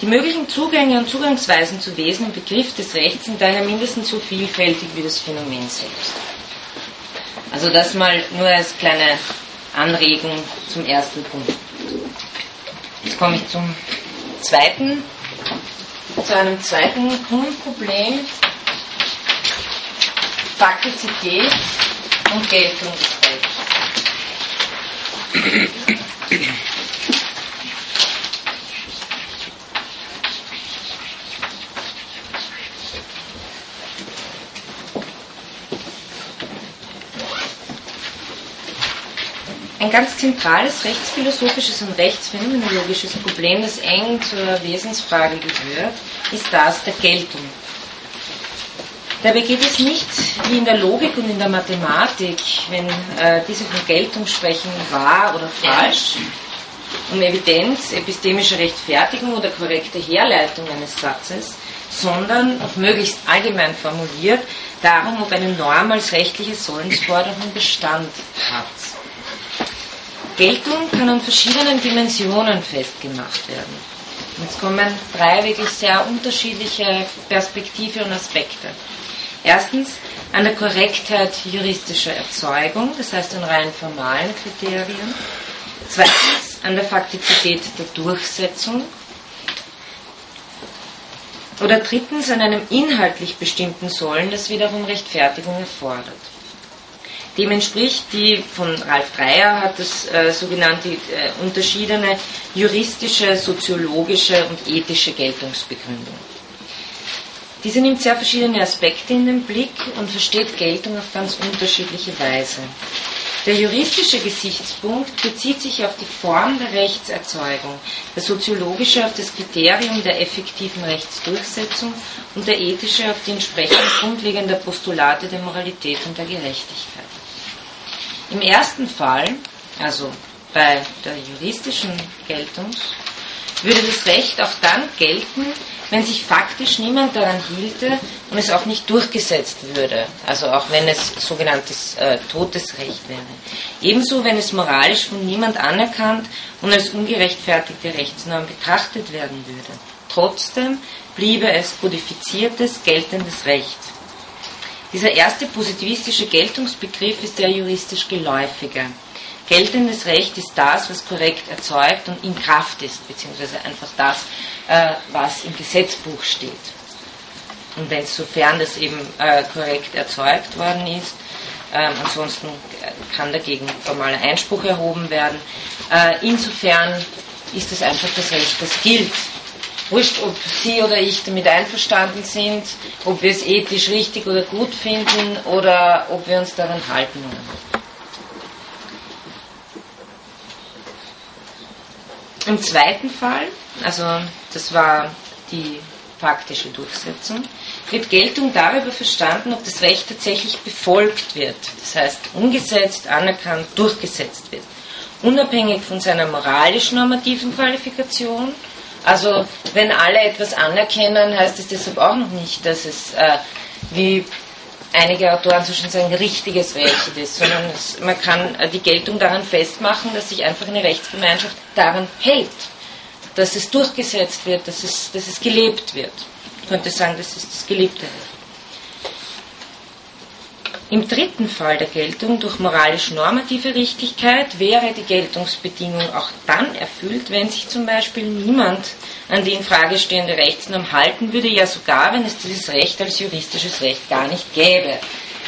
Die möglichen Zugänge und Zugangsweisen zu Wesen im Begriff des Rechts sind daher mindestens so vielfältig wie das Phänomen selbst. Also das mal nur als kleine Anregung zum ersten Punkt. Jetzt komme ich zum zweiten zu einem zweiten Grundproblem, Faktizität und Geltungsrecht. Ein ganz zentrales rechtsphilosophisches und rechtsphänomenologisches Problem, das eng zur Wesensfrage gehört, ist das der Geltung. Dabei geht es nicht wie in der Logik und in der Mathematik, wenn äh, diese von Geltung sprechen, wahr oder falsch, um Evidenz, epistemische Rechtfertigung oder korrekte Herleitung eines Satzes, sondern, auch möglichst allgemein formuliert, darum, ob eine Norm als rechtliche Sollensforderung Bestand hat. Geltung kann an verschiedenen Dimensionen festgemacht werden. Jetzt kommen drei wirklich sehr unterschiedliche Perspektive und Aspekte. Erstens an der Korrektheit juristischer Erzeugung, das heißt an rein formalen Kriterien. Zweitens an der Faktizität der Durchsetzung. Oder drittens an einem inhaltlich bestimmten Sollen, das wiederum Rechtfertigung erfordert. Dem entspricht die von Ralf Dreyer hat das äh, sogenannte äh, unterschiedene juristische, soziologische und ethische Geltungsbegründung. Diese nimmt sehr verschiedene Aspekte in den Blick und versteht Geltung auf ganz unterschiedliche Weise. Der juristische Gesichtspunkt bezieht sich auf die Form der Rechtserzeugung, der soziologische auf das Kriterium der effektiven Rechtsdurchsetzung und der ethische auf die entsprechend grundlegenden Postulate der Moralität und der Gerechtigkeit. Im ersten Fall, also bei der juristischen Geltung, würde das Recht auch dann gelten, wenn sich faktisch niemand daran hielte und es auch nicht durchgesetzt würde, also auch wenn es sogenanntes äh, totes wäre. Ebenso, wenn es moralisch von niemand anerkannt und als ungerechtfertigte Rechtsnorm betrachtet werden würde. Trotzdem bliebe es kodifiziertes, geltendes Recht. Dieser erste positivistische Geltungsbegriff ist der juristisch geläufige. Geltendes Recht ist das, was korrekt erzeugt und in Kraft ist, beziehungsweise einfach das, äh, was im Gesetzbuch steht. Und wenn sofern das eben äh, korrekt erzeugt worden ist, ähm, ansonsten kann dagegen formaler Einspruch erhoben werden. Äh, insofern ist es einfach das Recht, das gilt. Wurscht, ob Sie oder ich damit einverstanden sind, ob wir es ethisch richtig oder gut finden oder ob wir uns daran halten oder nicht. Im zweiten Fall, also das war die faktische Durchsetzung, wird Geltung darüber verstanden, ob das Recht tatsächlich befolgt wird, das heißt umgesetzt, anerkannt, durchgesetzt wird, unabhängig von seiner moralisch-normativen Qualifikation. Also wenn alle etwas anerkennen, heißt es deshalb auch noch nicht, dass es, äh, wie einige Autoren so schon sagen, richtiges Recht ist, sondern es, man kann äh, die Geltung daran festmachen, dass sich einfach eine Rechtsgemeinschaft daran hält, dass es durchgesetzt wird, dass es, dass es gelebt wird. Ich könnte sagen, das ist das gelebte Recht. Im dritten Fall der Geltung durch moralisch-normative Richtigkeit wäre die Geltungsbedingung auch dann erfüllt, wenn sich zum Beispiel niemand an die in Rechtsnorm halten würde, ja sogar, wenn es dieses Recht als juristisches Recht gar nicht gäbe.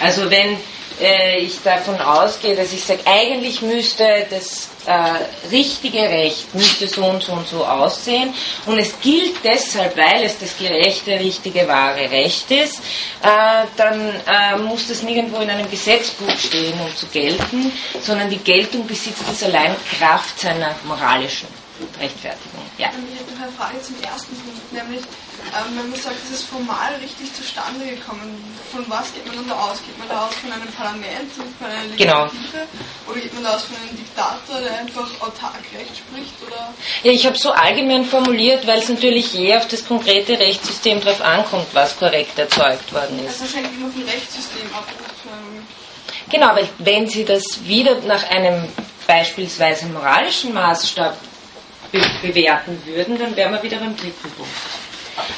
Also wenn äh, ich davon ausgehe, dass ich sage, eigentlich müsste das äh, richtige Recht müsste so und so und so aussehen und es gilt deshalb, weil es das gerechte, richtige, wahre Recht ist, äh, dann äh, muss das nirgendwo in einem Gesetzbuch stehen, um zu gelten, sondern die Geltung besitzt es allein Kraft seiner moralischen Rechtfertigung. Ja. Ich hätte noch eine Frage zum ersten Punkt, nämlich ähm, wenn man sagt, es ist formal richtig zustande gekommen, von was geht man dann da aus? Geht man da aus von einem Parlament, von einer. Legislative? Genau. Oder geht man da aus von einem Diktator, der einfach autark Recht spricht? Oder? Ja, ich habe so allgemein formuliert, weil es natürlich je auf das konkrete Rechtssystem drauf ankommt, was korrekt erzeugt worden ist. Also das hängt immer vom Rechtssystem ab. Genau, weil wenn Sie das wieder nach einem beispielsweise moralischen Maßstab be bewerten würden, dann wären wir wieder beim dritten Punkt.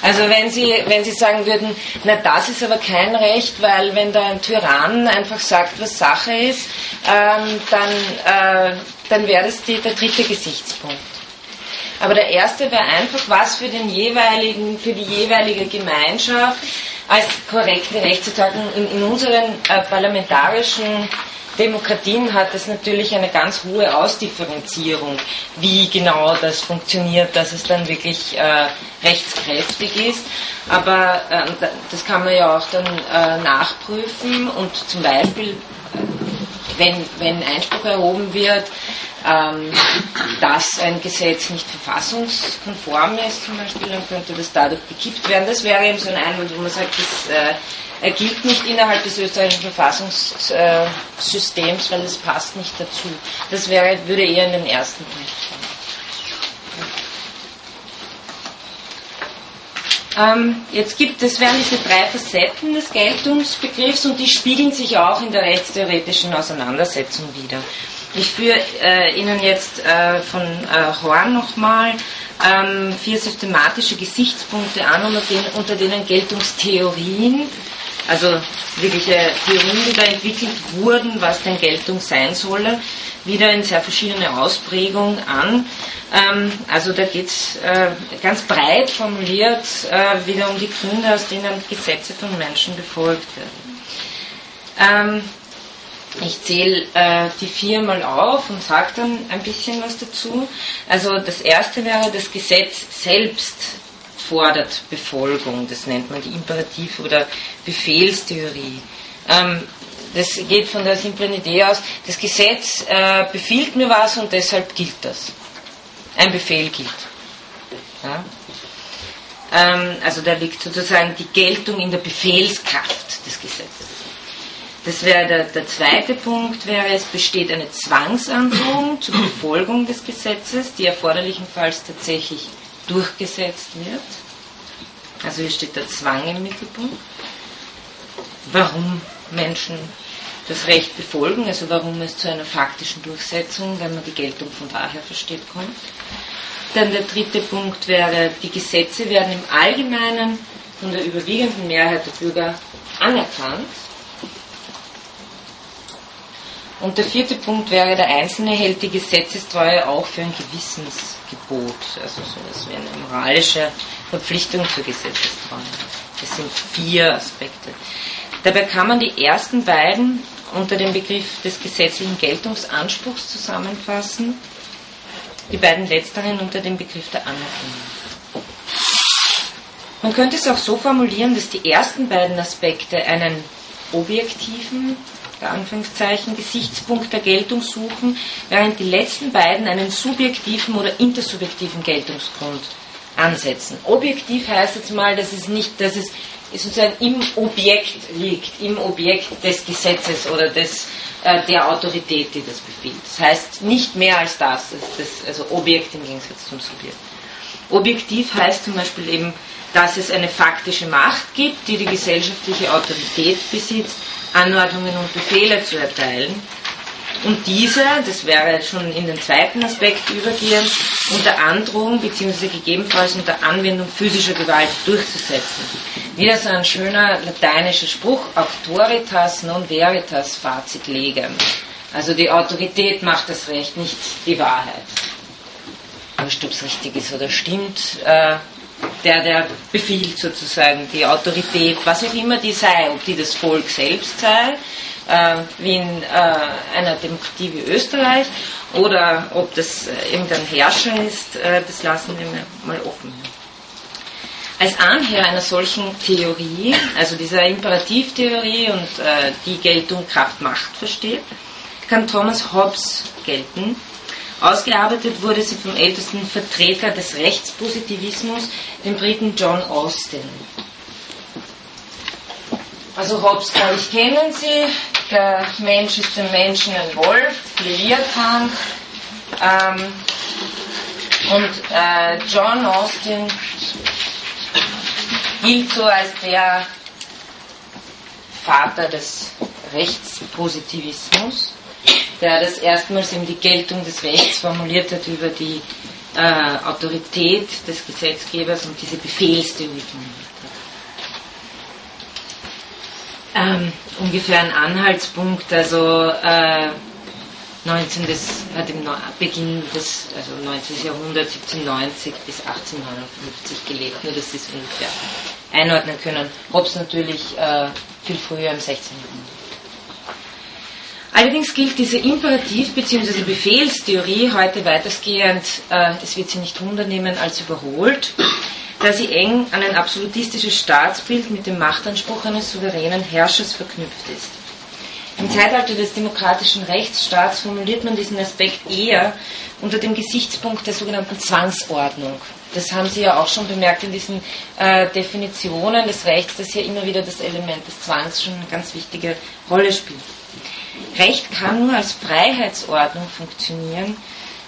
Also wenn Sie, wenn Sie sagen würden, na das ist aber kein Recht, weil wenn da ein Tyrann einfach sagt, was Sache ist, ähm, dann, äh, dann wäre das die, der dritte Gesichtspunkt. Aber der erste wäre einfach, was für den jeweiligen, für die jeweilige Gemeinschaft als korrekte Rechtsvertragung in, in unseren äh, parlamentarischen Demokratien hat es natürlich eine ganz hohe Ausdifferenzierung, wie genau das funktioniert, dass es dann wirklich äh, rechtskräftig ist. Aber äh, das kann man ja auch dann äh, nachprüfen und zum Beispiel, äh, wenn, wenn Einspruch erhoben wird, ähm, dass ein Gesetz nicht verfassungskonform ist, zum Beispiel, dann könnte das dadurch gekippt werden. Das wäre eben so ein Einwand, wo man sagt, das äh, er gilt nicht innerhalb des österreichischen Verfassungssystems, weil es passt nicht dazu. Das wäre, würde eher in den ersten Punkt fallen. Ähm, jetzt gibt es, werden diese drei Facetten des Geltungsbegriffs und die spiegeln sich auch in der rechtstheoretischen Auseinandersetzung wieder. Ich führe äh, Ihnen jetzt äh, von äh, Horn nochmal ähm, vier systematische Gesichtspunkte an, unter denen, unter denen Geltungstheorien also wirkliche Theorien, die da entwickelt wurden, was denn Geltung sein solle, wieder in sehr verschiedene Ausprägungen an. Ähm, also da geht es äh, ganz breit formuliert äh, wieder um die Gründe, aus denen Gesetze von Menschen befolgt werden. Ähm, ich zähle äh, die vier mal auf und sage dann ein bisschen was dazu. Also das erste wäre, das Gesetz selbst fordert Befolgung. Das nennt man die Imperativ- oder Befehlstheorie. Ähm, das geht von der simplen Idee aus, das Gesetz äh, befiehlt mir was und deshalb gilt das. Ein Befehl gilt. Ja? Ähm, also da liegt sozusagen die Geltung in der Befehlskraft des Gesetzes. Das wäre der, der zweite Punkt, wäre, es besteht eine Zwangsandrohung zur Befolgung des Gesetzes, die erforderlichenfalls tatsächlich durchgesetzt wird. Also hier steht der Zwang im Mittelpunkt. Warum Menschen das Recht befolgen, also warum es zu einer faktischen Durchsetzung, wenn man die Geltung von daher versteht, kommt. Dann der dritte Punkt wäre, die Gesetze werden im Allgemeinen von der überwiegenden Mehrheit der Bürger anerkannt. Und der vierte Punkt wäre, der Einzelne hält die Gesetzestreue auch für ein Gewissensgebot, also so wie eine moralische Verpflichtung zur Gesetzestreue. Das sind vier Aspekte. Dabei kann man die ersten beiden unter dem Begriff des gesetzlichen Geltungsanspruchs zusammenfassen, die beiden letzteren unter dem Begriff der Anerkennung. Man könnte es auch so formulieren, dass die ersten beiden Aspekte einen objektiven, der Anführungszeichen, Gesichtspunkt der Geltung suchen, während die letzten beiden einen subjektiven oder intersubjektiven Geltungsgrund ansetzen. Objektiv heißt jetzt mal, dass es nicht, dass es sozusagen im Objekt liegt, im Objekt des Gesetzes oder des, äh, der Autorität, die das befiehlt. Das heißt nicht mehr als das, das also Objekt im Gegensatz zum Subjekt. Objektiv heißt zum Beispiel eben, dass es eine faktische Macht gibt, die die gesellschaftliche Autorität besitzt, Anordnungen und Befehle zu erteilen und diese, das wäre schon in den zweiten Aspekt übergehend, unter Androhung bzw. gegebenenfalls unter Anwendung physischer Gewalt durchzusetzen. Wieder so ein schöner lateinischer Spruch, auctoritas non veritas facit legem. Also die Autorität macht das Recht, nicht die Wahrheit. Wurscht, ob es richtig ist oder stimmt, äh, der, der befiehlt sozusagen die Autorität, was auch immer die sei, ob die das Volk selbst sei, äh, wie in äh, einer Demokratie wie Österreich oder ob das äh, irgendein Herrscher ist, äh, das lassen wir mal offen. Als Anhänger einer solchen Theorie, also dieser Imperativtheorie und äh, die Geltung Kraft-Macht versteht, kann Thomas Hobbes gelten. Ausgearbeitet wurde sie vom ältesten Vertreter des Rechtspositivismus, dem Briten John Austin. Also Hobbes, glaube ich, kennen Sie. Der Mensch ist dem Menschen ein Wolf, Leviathan. Ähm, und äh, John Austin gilt so als der Vater des Rechtspositivismus, der das erstmals eben die Geltung des Rechts formuliert hat über die äh, Autorität des Gesetzgebers und diese Befehlstheorie ähm, ungefähr ein Anhaltspunkt, also äh, 19. Des, hat im Beginn des also 19. Jahrhunderts 1790 bis 1859 gelebt, nur dass Sie es ungefähr einordnen können. Hobbes natürlich äh, viel früher im 16. Jahrhundert. Allerdings gilt diese Imperativ- bzw. Befehlstheorie heute weitestgehend, äh, es wird Sie nicht wundernehmen, als überholt da sie eng an ein absolutistisches Staatsbild mit dem Machtanspruch eines souveränen Herrschers verknüpft ist. Im Zeitalter des demokratischen Rechtsstaats formuliert man diesen Aspekt eher unter dem Gesichtspunkt der sogenannten Zwangsordnung. Das haben Sie ja auch schon bemerkt in diesen äh, Definitionen des Rechts, dass hier immer wieder das Element des Zwangs schon eine ganz wichtige Rolle spielt. Recht kann nur als Freiheitsordnung funktionieren,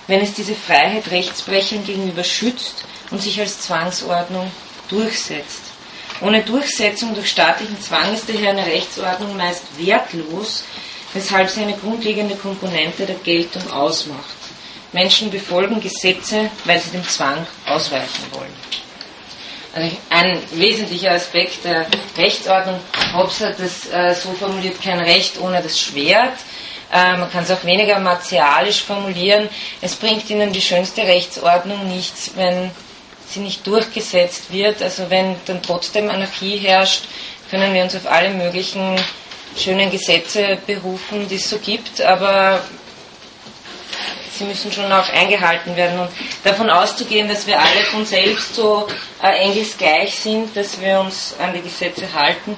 wenn es diese Freiheit Rechtsbrechern gegenüber schützt und sich als Zwangsordnung durchsetzt. Ohne Durchsetzung durch staatlichen Zwang ist daher eine Rechtsordnung meist wertlos, weshalb sie eine grundlegende Komponente der Geltung ausmacht. Menschen befolgen Gesetze, weil sie dem Zwang ausweichen wollen. Also ein wesentlicher Aspekt der Rechtsordnung, Hobbes hat das äh, so formuliert, kein Recht ohne das Schwert. Äh, man kann es auch weniger martialisch formulieren. Es bringt ihnen die schönste Rechtsordnung nichts, wenn sie nicht durchgesetzt wird. Also wenn dann trotzdem Anarchie herrscht, können wir uns auf alle möglichen schönen Gesetze berufen, die es so gibt, aber sie müssen schon auch eingehalten werden. Und davon auszugehen, dass wir alle von selbst so äh, engelsgleich sind, dass wir uns an die Gesetze halten,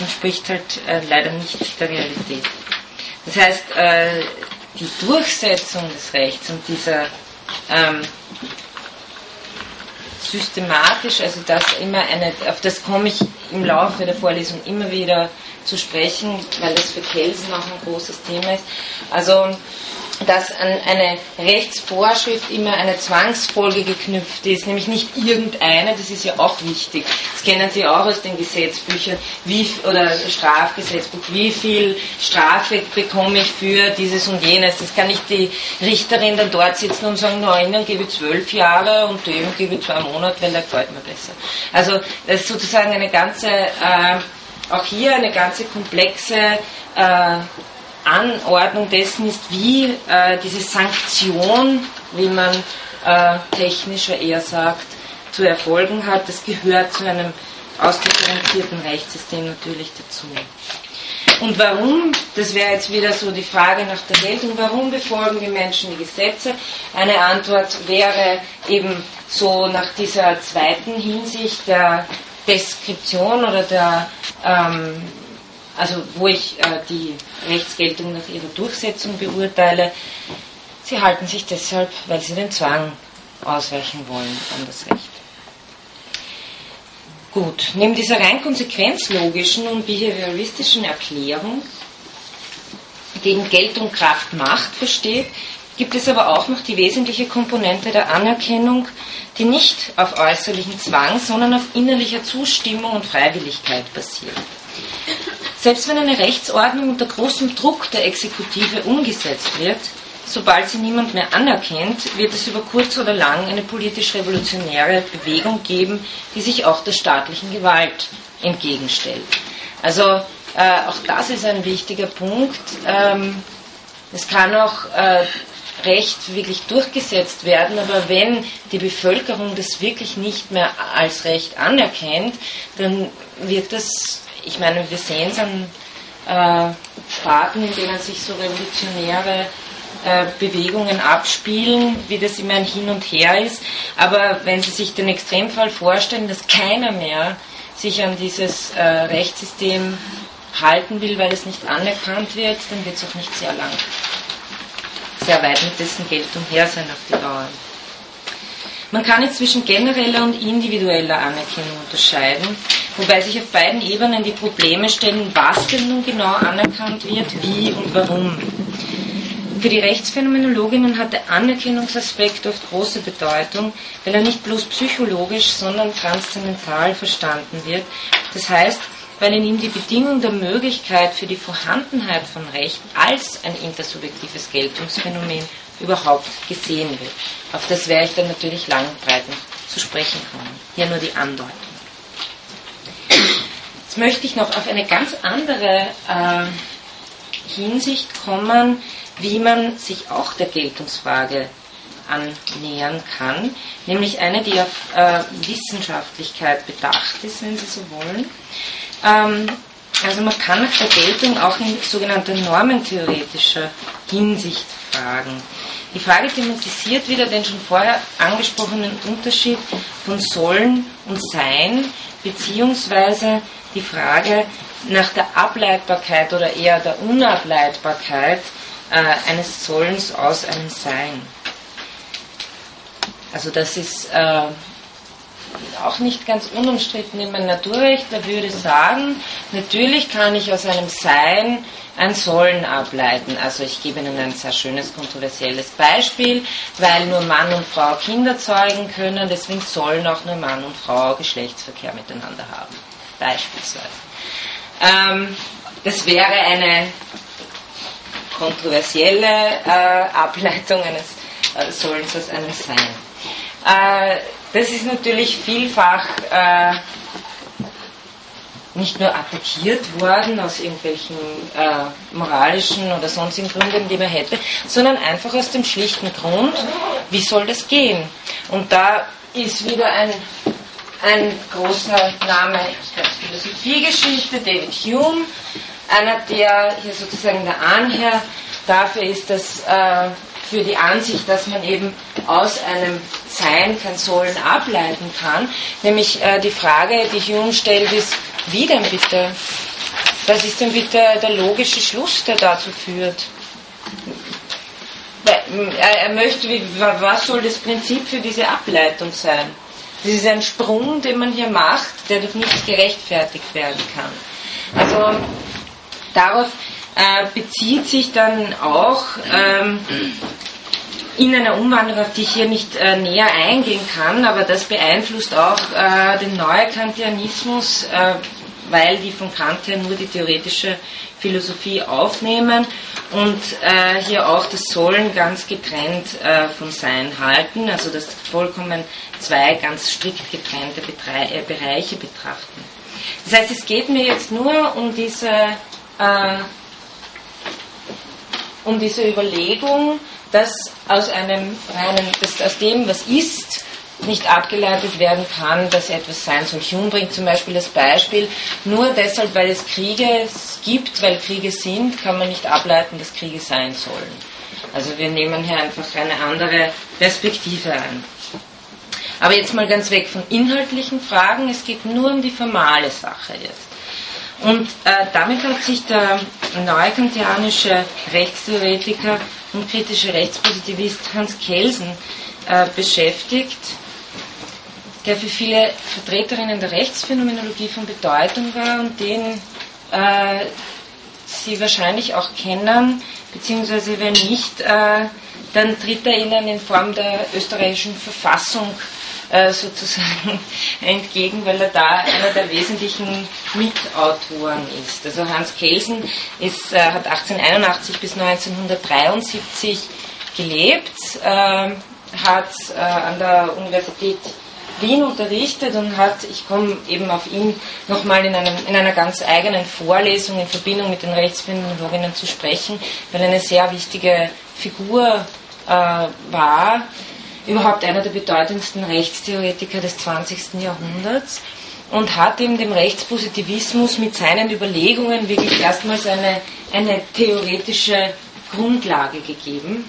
entspricht halt äh, leider nicht der Realität. Das heißt, äh, die Durchsetzung des Rechts und dieser ähm, systematisch, also das immer eine, auf das komme ich im Laufe der Vorlesung immer wieder zu sprechen, weil das für Kelsen auch ein großes Thema ist. Also dass an eine Rechtsvorschrift immer eine Zwangsfolge geknüpft ist, nämlich nicht irgendeine, das ist ja auch wichtig. Das kennen Sie auch aus den Gesetzbüchern wie, oder Strafgesetzbuch, wie viel Strafe bekomme ich für dieses und jenes. Das kann nicht die Richterin dann dort sitzen und sagen, nein, dann gebe ich zwölf Jahre und dem gebe ich zwei Monate, weil der gefällt mir besser. Also das ist sozusagen eine ganze, äh, auch hier eine ganze komplexe äh, Anordnung dessen ist, wie äh, diese Sanktion, wie man äh, technischer eher sagt, zu erfolgen hat. Das gehört zu einem ausdifferenzierten Rechtssystem natürlich dazu. Und warum, das wäre jetzt wieder so die Frage nach der Geltung, warum befolgen die Menschen die Gesetze? Eine Antwort wäre eben so nach dieser zweiten Hinsicht der Deskription oder der ähm, also wo ich äh, die Rechtsgeltung nach ihrer Durchsetzung beurteile, sie halten sich deshalb, weil sie den Zwang ausweichen wollen an das Recht. Gut, neben dieser rein konsequenzlogischen und behavioristischen Erklärung, die eben Geltung, Kraft, Macht versteht, gibt es aber auch noch die wesentliche Komponente der Anerkennung, die nicht auf äußerlichen Zwang, sondern auf innerlicher Zustimmung und Freiwilligkeit basiert. Selbst wenn eine Rechtsordnung unter großem Druck der Exekutive umgesetzt wird, sobald sie niemand mehr anerkennt, wird es über kurz oder lang eine politisch-revolutionäre Bewegung geben, die sich auch der staatlichen Gewalt entgegenstellt. Also äh, auch das ist ein wichtiger Punkt. Ähm, es kann auch äh, Recht wirklich durchgesetzt werden, aber wenn die Bevölkerung das wirklich nicht mehr als Recht anerkennt, dann wird das ich meine, wir sehen es an äh, Staaten, in denen sich so revolutionäre äh, Bewegungen abspielen, wie das immer ein Hin und Her ist. Aber wenn Sie sich den Extremfall vorstellen, dass keiner mehr sich an dieses äh, Rechtssystem halten will, weil es nicht anerkannt wird, dann wird es auch nicht sehr lang, sehr weit mit dessen Geltung her sein auf die Dauer. Man kann jetzt zwischen genereller und individueller Anerkennung unterscheiden, wobei sich auf beiden Ebenen die Probleme stellen, was denn nun genau anerkannt wird, wie und warum. Für die Rechtsphänomenologinnen hat der Anerkennungsaspekt oft große Bedeutung, weil er nicht bloß psychologisch, sondern transzendental verstanden wird. Das heißt, weil in ihm die Bedingung der Möglichkeit für die Vorhandenheit von Recht als ein intersubjektives Geltungsphänomen überhaupt gesehen wird. Auf das werde ich dann natürlich lang und breit noch zu sprechen kommen. Hier nur die Andeutung. Jetzt möchte ich noch auf eine ganz andere äh, Hinsicht kommen, wie man sich auch der Geltungsfrage annähern kann, nämlich eine, die auf äh, Wissenschaftlichkeit bedacht ist, wenn Sie so wollen. Ähm, also man kann nach der Geltung auch in sogenannter normentheoretischer Hinsicht fragen. Die Frage thematisiert wieder den schon vorher angesprochenen Unterschied von Sollen und Sein, beziehungsweise die Frage nach der Ableitbarkeit oder eher der Unableitbarkeit äh, eines Sollens aus einem Sein. Also das ist äh, auch nicht ganz unumstritten in meinem Naturrecht. Da würde sagen, natürlich kann ich aus einem Sein ein Sollen ableiten. Also ich gebe Ihnen ein sehr schönes, kontroversielles Beispiel, weil nur Mann und Frau Kinder zeugen können, deswegen sollen auch nur Mann und Frau Geschlechtsverkehr miteinander haben. Beispielsweise. Ähm, das wäre eine kontroversielle äh, Ableitung eines äh, Sollens aus einem Sein. Äh, das ist natürlich vielfach äh, nicht nur attackiert worden aus irgendwelchen äh, moralischen oder sonstigen Gründen, die man hätte, sondern einfach aus dem schlichten Grund, wie soll das gehen? Und da ist wieder ein, ein großer Name der Philosophiegeschichte, David Hume, einer, der hier sozusagen der Anherr dafür ist, dass äh, für die Ansicht, dass man eben aus einem Sein kein Sollen ableiten kann. Nämlich äh, die Frage, die Hume stellt, ist, wie denn bitte? Was ist denn bitte der logische Schluss, der dazu führt? Er möchte, was soll das Prinzip für diese Ableitung sein? Das ist ein Sprung, den man hier macht, der durch nichts gerechtfertigt werden kann. Also darauf äh, bezieht sich dann auch ähm, in einer Umwandlung, auf die ich hier nicht äh, näher eingehen kann, aber das beeinflusst auch äh, den Neukantianismus, äh, weil die von Kant her nur die theoretische Philosophie aufnehmen und äh, hier auch das Sollen ganz getrennt äh, vom Sein halten, also das vollkommen zwei ganz strikt getrennte Betre äh, Bereiche betrachten. Das heißt, es geht mir jetzt nur um diese, um diese Überlegung, dass aus einem reinen, dass aus dem, was ist, nicht abgeleitet werden kann, dass etwas sein soll. Hume bringt zum Beispiel das Beispiel, nur deshalb, weil es Kriege gibt, weil Kriege sind, kann man nicht ableiten, dass Kriege sein sollen. Also wir nehmen hier einfach eine andere Perspektive ein. Aber jetzt mal ganz weg von inhaltlichen Fragen, es geht nur um die formale Sache jetzt. Und äh, damit hat sich der neukantianische Rechtstheoretiker und kritische Rechtspositivist Hans Kelsen äh, beschäftigt der für viele Vertreterinnen der Rechtsphänomenologie von Bedeutung war und den äh, Sie wahrscheinlich auch kennen, beziehungsweise wenn nicht, äh, dann tritt er Ihnen in Form der österreichischen Verfassung sozusagen entgegen, weil er da einer der wesentlichen Mitautoren ist. Also Hans Kelsen ist, äh, hat 1881 bis 1973 gelebt, äh, hat äh, an der Universität Wien unterrichtet und hat, ich komme eben auf ihn nochmal in, in einer ganz eigenen Vorlesung in Verbindung mit den Rechtsphänomenologinnen zu sprechen, weil er eine sehr wichtige Figur äh, war, überhaupt einer der bedeutendsten Rechtstheoretiker des 20. Jahrhunderts und hat ihm dem Rechtspositivismus mit seinen Überlegungen wirklich erstmals eine, eine theoretische Grundlage gegeben.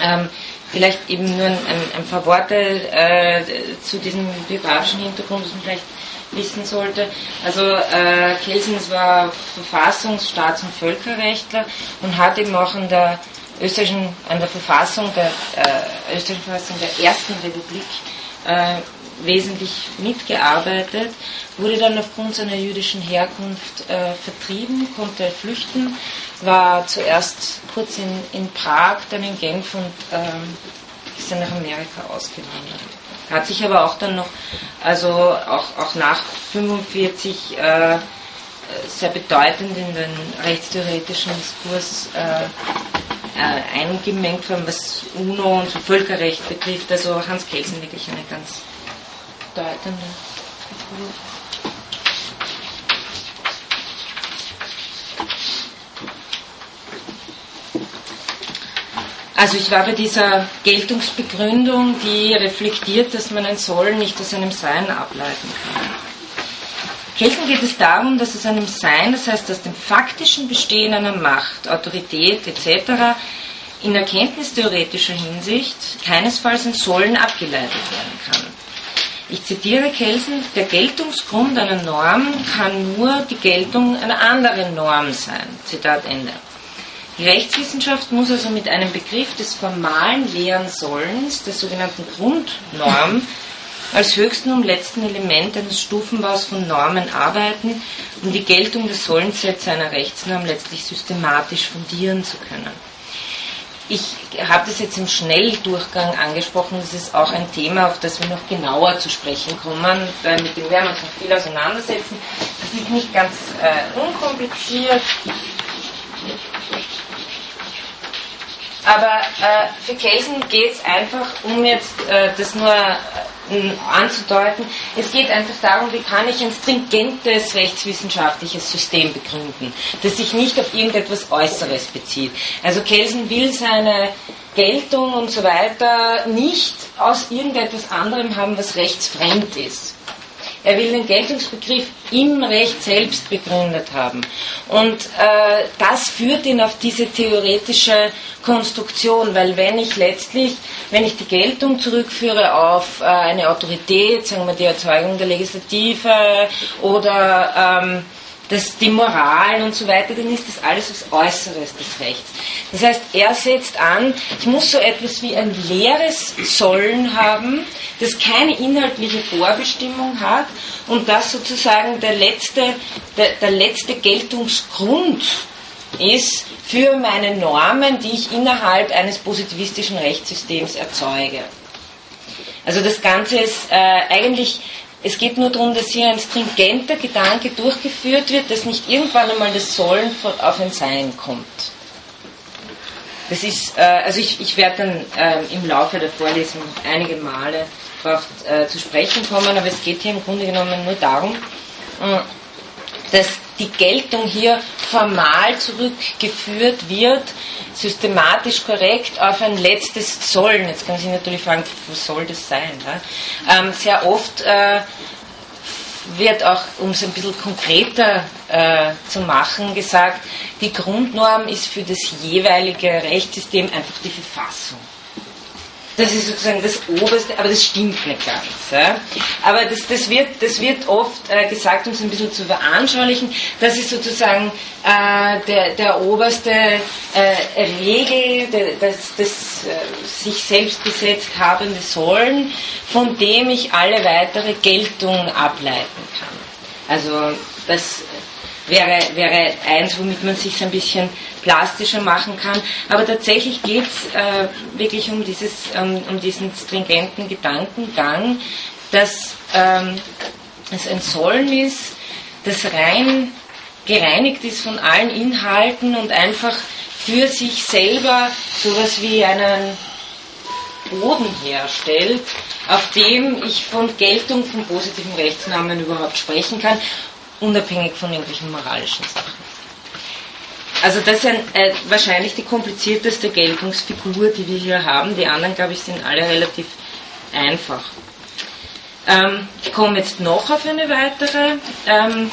Ähm, Vielleicht eben nur ein, ein paar Worte äh, zu diesem biografischen Hintergrund, das man vielleicht wissen sollte. Also äh, Kelsens war Verfassungs-, Staats- und Völkerrechtler und hat eben auch an der österreichischen, an der Verfassung der äh, österreichischen Verfassung der Ersten Republik äh, wesentlich mitgearbeitet, wurde dann aufgrund seiner jüdischen Herkunft äh, vertrieben, konnte flüchten war zuerst kurz in, in Prag, dann in Genf und ähm, ist dann nach Amerika ausgewandert. Hat sich aber auch dann noch, also auch, auch nach 45 äh, sehr bedeutend in den rechtstheoretischen Diskurs äh, äh, eingemengt, allem was UNO und so Völkerrecht betrifft. Also Hans Kelsen wirklich eine ganz bedeutende. Also ich war bei dieser Geltungsbegründung, die reflektiert, dass man ein Soll nicht aus einem Sein ableiten kann. Kelten geht es darum, dass aus einem Sein, das heißt aus dem faktischen Bestehen einer Macht, Autorität etc., in erkenntnistheoretischer Hinsicht keinesfalls ein Sollen abgeleitet werden kann. Ich zitiere Kelsen, der Geltungsgrund einer Norm kann nur die Geltung einer anderen Norm sein. Zitat Ende. Die Rechtswissenschaft muss also mit einem Begriff des formalen Lehren-Sollens, der sogenannten Grundnorm, als höchsten und letzten Element eines Stufenbaus von Normen arbeiten, um die Geltung der Sollensätze einer Rechtsnorm letztlich systematisch fundieren zu können. Ich habe das jetzt im Schnelldurchgang angesprochen, das ist auch ein Thema, auf das wir noch genauer zu sprechen kommen, mit dem werden wir uns noch viel auseinandersetzen. Das ist nicht ganz äh, unkompliziert. Aber äh, für Kelsen geht es einfach, um jetzt äh, das nur äh, anzudeuten, es geht einfach darum, wie kann ich ein stringentes rechtswissenschaftliches System begründen, das sich nicht auf irgendetwas Äußeres bezieht. Also Kelsen will seine Geltung und so weiter nicht aus irgendetwas anderem haben, was rechtsfremd ist. Er will den Geltungsbegriff im Recht selbst begründet haben. Und äh, das führt ihn auf diese theoretische Konstruktion, weil wenn ich letztlich, wenn ich die Geltung zurückführe auf äh, eine Autorität, sagen wir die Erzeugung der Legislative oder ähm, das, die Moral und so weiter, dann ist das alles was Äußeres des Rechts. Das heißt, er setzt an, ich muss so etwas wie ein leeres Sollen haben, das keine inhaltliche Vorbestimmung hat und das sozusagen der letzte, der, der letzte Geltungsgrund ist für meine Normen, die ich innerhalb eines positivistischen Rechtssystems erzeuge. Also das Ganze ist äh, eigentlich, es geht nur darum, dass hier ein stringenter Gedanke durchgeführt wird, dass nicht irgendwann einmal das Sollen auf ein Sein kommt. Das ist, äh, also ich, ich werde dann äh, im Laufe der Vorlesung einige Male darauf äh, zu sprechen kommen, aber es geht hier im Grunde genommen nur darum, äh, dass die Geltung hier formal zurückgeführt wird, systematisch korrekt auf ein letztes Sollen. Jetzt kann man sich natürlich fragen, was soll das sein? Ähm, sehr oft äh, wird auch, um es ein bisschen konkreter äh, zu machen, gesagt, die Grundnorm ist für das jeweilige Rechtssystem einfach die Verfassung. Das ist sozusagen das Oberste, aber das stimmt nicht ganz. Ja. Aber das, das, wird, das wird oft äh, gesagt, um es ein bisschen zu veranschaulichen, das ist sozusagen äh, der, der oberste äh, Regel, der, das, das äh, sich selbst gesetzt habende Sollen, von dem ich alle weitere Geltung ableiten kann. Also das wäre, wäre eins, womit man sich ein bisschen plastischer machen kann. Aber tatsächlich geht es äh, wirklich um, dieses, ähm, um diesen stringenten Gedankengang, dass ähm, es ein Sollen ist, das rein gereinigt ist von allen Inhalten und einfach für sich selber sowas wie einen Boden herstellt, auf dem ich von Geltung von positiven Rechtsnamen überhaupt sprechen kann unabhängig von irgendwelchen moralischen Sachen. Also das ist ein, äh, wahrscheinlich die komplizierteste Geltungsfigur, die wir hier haben. Die anderen, glaube ich, sind alle relativ einfach. Ähm, ich komme jetzt noch auf eine weitere, ähm,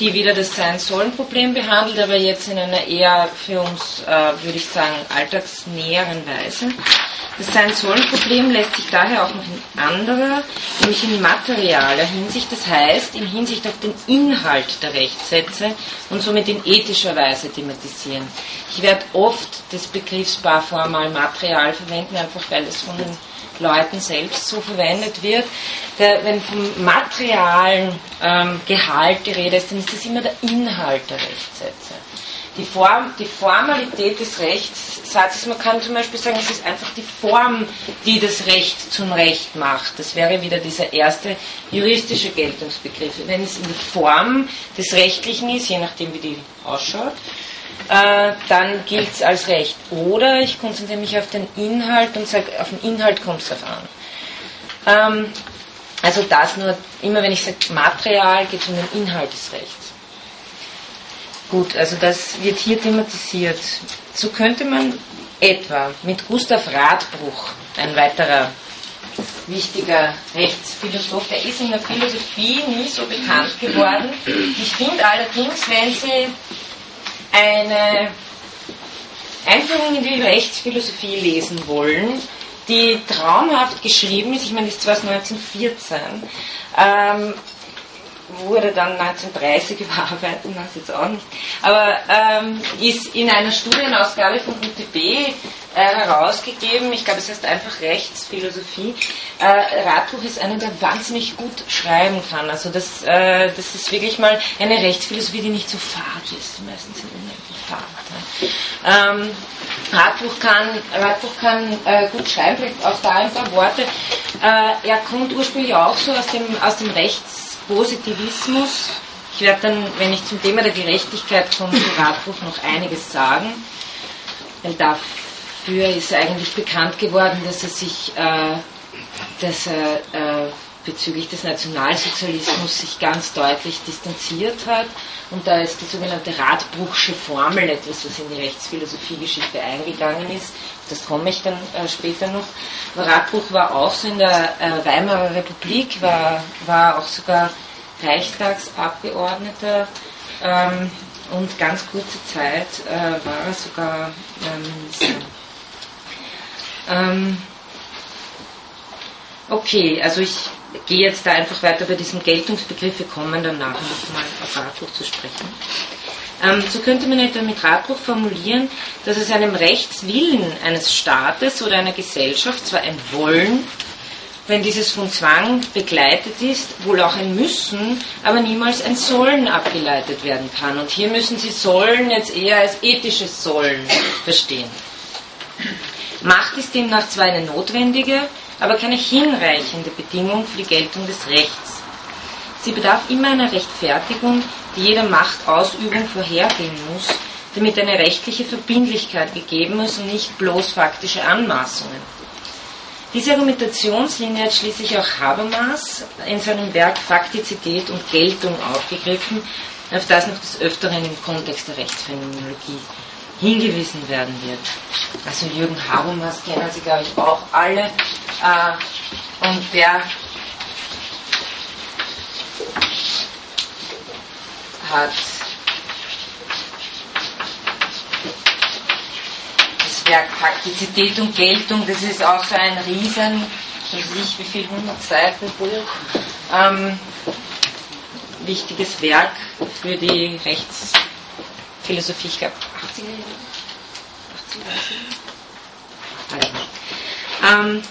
die wieder das Sein-Sollen-Problem behandelt, aber jetzt in einer eher für uns, äh, würde ich sagen, alltagsnäheren Weise. Das Sein-Sollen-Problem lässt sich daher auch noch in anderer, nämlich in materialer Hinsicht, das heißt in Hinsicht auf den Inhalt der Rechtssätze und somit in ethischer Weise thematisieren. Ich werde oft das Begriffspaar formal Material verwenden, einfach weil es von den Leuten selbst so verwendet wird. Der, wenn vom materialen ähm, Gehalt die Rede ist, dann ist das immer der Inhalt der Rechtssätze die, Form, die Formalität des Rechtssatzes, man kann zum Beispiel sagen, es ist einfach die Form, die das Recht zum Recht macht. Das wäre wieder dieser erste juristische Geltungsbegriff. Wenn es in der Form des Rechtlichen ist, je nachdem wie die ausschaut, äh, dann gilt es als Recht. Oder ich konzentriere mich auf den Inhalt und sage, auf den Inhalt kommt es darauf an. Ähm, also das nur, immer wenn ich sage Material, geht es um den Inhalt des Rechts. Gut, also das wird hier thematisiert. So könnte man etwa mit Gustav Radbruch, ein weiterer wichtiger Rechtsphilosoph, der ist in der Philosophie nie so bekannt geworden. Ich finde allerdings, wenn Sie eine Einführung in die Rechtsphilosophie lesen wollen, die traumhaft geschrieben ist, ich meine, das ist zwar 1914, ähm, wurde dann 1930 überarbeitet, das jetzt auch nicht, aber ähm, ist in einer Studienausgabe von UTB äh, herausgegeben, ich glaube es heißt einfach Rechtsphilosophie. Äh, Radbuch ist einer, der wahnsinnig gut schreiben kann, also das, äh, das ist wirklich mal eine Rechtsphilosophie, die nicht so fad ist, die meisten sind unendlich fad. Ähm, Radbuch kann, Radbuch kann äh, gut schreiben, vielleicht auch da ein paar Worte. Äh, er kommt ursprünglich auch so aus dem, aus dem Rechts Positivismus. Ich werde dann, wenn ich zum Thema der Gerechtigkeit komme, zu Radbruch noch einiges sagen, weil dafür ist eigentlich bekannt geworden, dass er sich äh, dass er, äh, bezüglich des Nationalsozialismus sich ganz deutlich distanziert hat. Und da ist die sogenannte Radbruchsche Formel etwas, was in die Rechtsphilosophiegeschichte eingegangen ist. Das komme ich dann äh, später noch. Radbruch war auch so in der äh, Weimarer Republik, war, war auch sogar Reichstagsabgeordneter ähm, und ganz kurze Zeit äh, war er sogar Minister. Ähm, okay, also ich gehe jetzt da einfach weiter bei diesem Geltungsbegriff, wir kommen danach nochmal auf Radbruch zu sprechen. Ähm, so könnte man etwa mit Radbruch formulieren, dass es einem Rechtswillen eines Staates oder einer Gesellschaft zwar ein Wollen, wenn dieses von Zwang begleitet ist, wohl auch ein Müssen, aber niemals ein Sollen abgeleitet werden kann. Und hier müssen Sie Sollen jetzt eher als ethisches Sollen verstehen. Macht ist demnach zwar eine notwendige, aber keine hinreichende Bedingung für die Geltung des Rechts. Sie bedarf immer einer Rechtfertigung, die jeder Machtausübung vorhergehen muss, damit eine rechtliche Verbindlichkeit gegeben ist und nicht bloß faktische Anmaßungen. Diese Argumentationslinie hat schließlich auch Habermas in seinem Werk Faktizität und Geltung aufgegriffen, auf das noch des Öfteren im Kontext der Rechtsphänomenologie hingewiesen werden wird. Also Jürgen Habermas kennen Sie, glaube ich, auch alle. Äh, und der hat das Werk Faktizität und Geltung, das ist auch so ein riesen, weiß ich wie viel, 100 Seiten Buch, ähm, wichtiges Werk für die Rechtsphilosophie, ich glaube 80er Jahre. 80er Jahre. Ähm,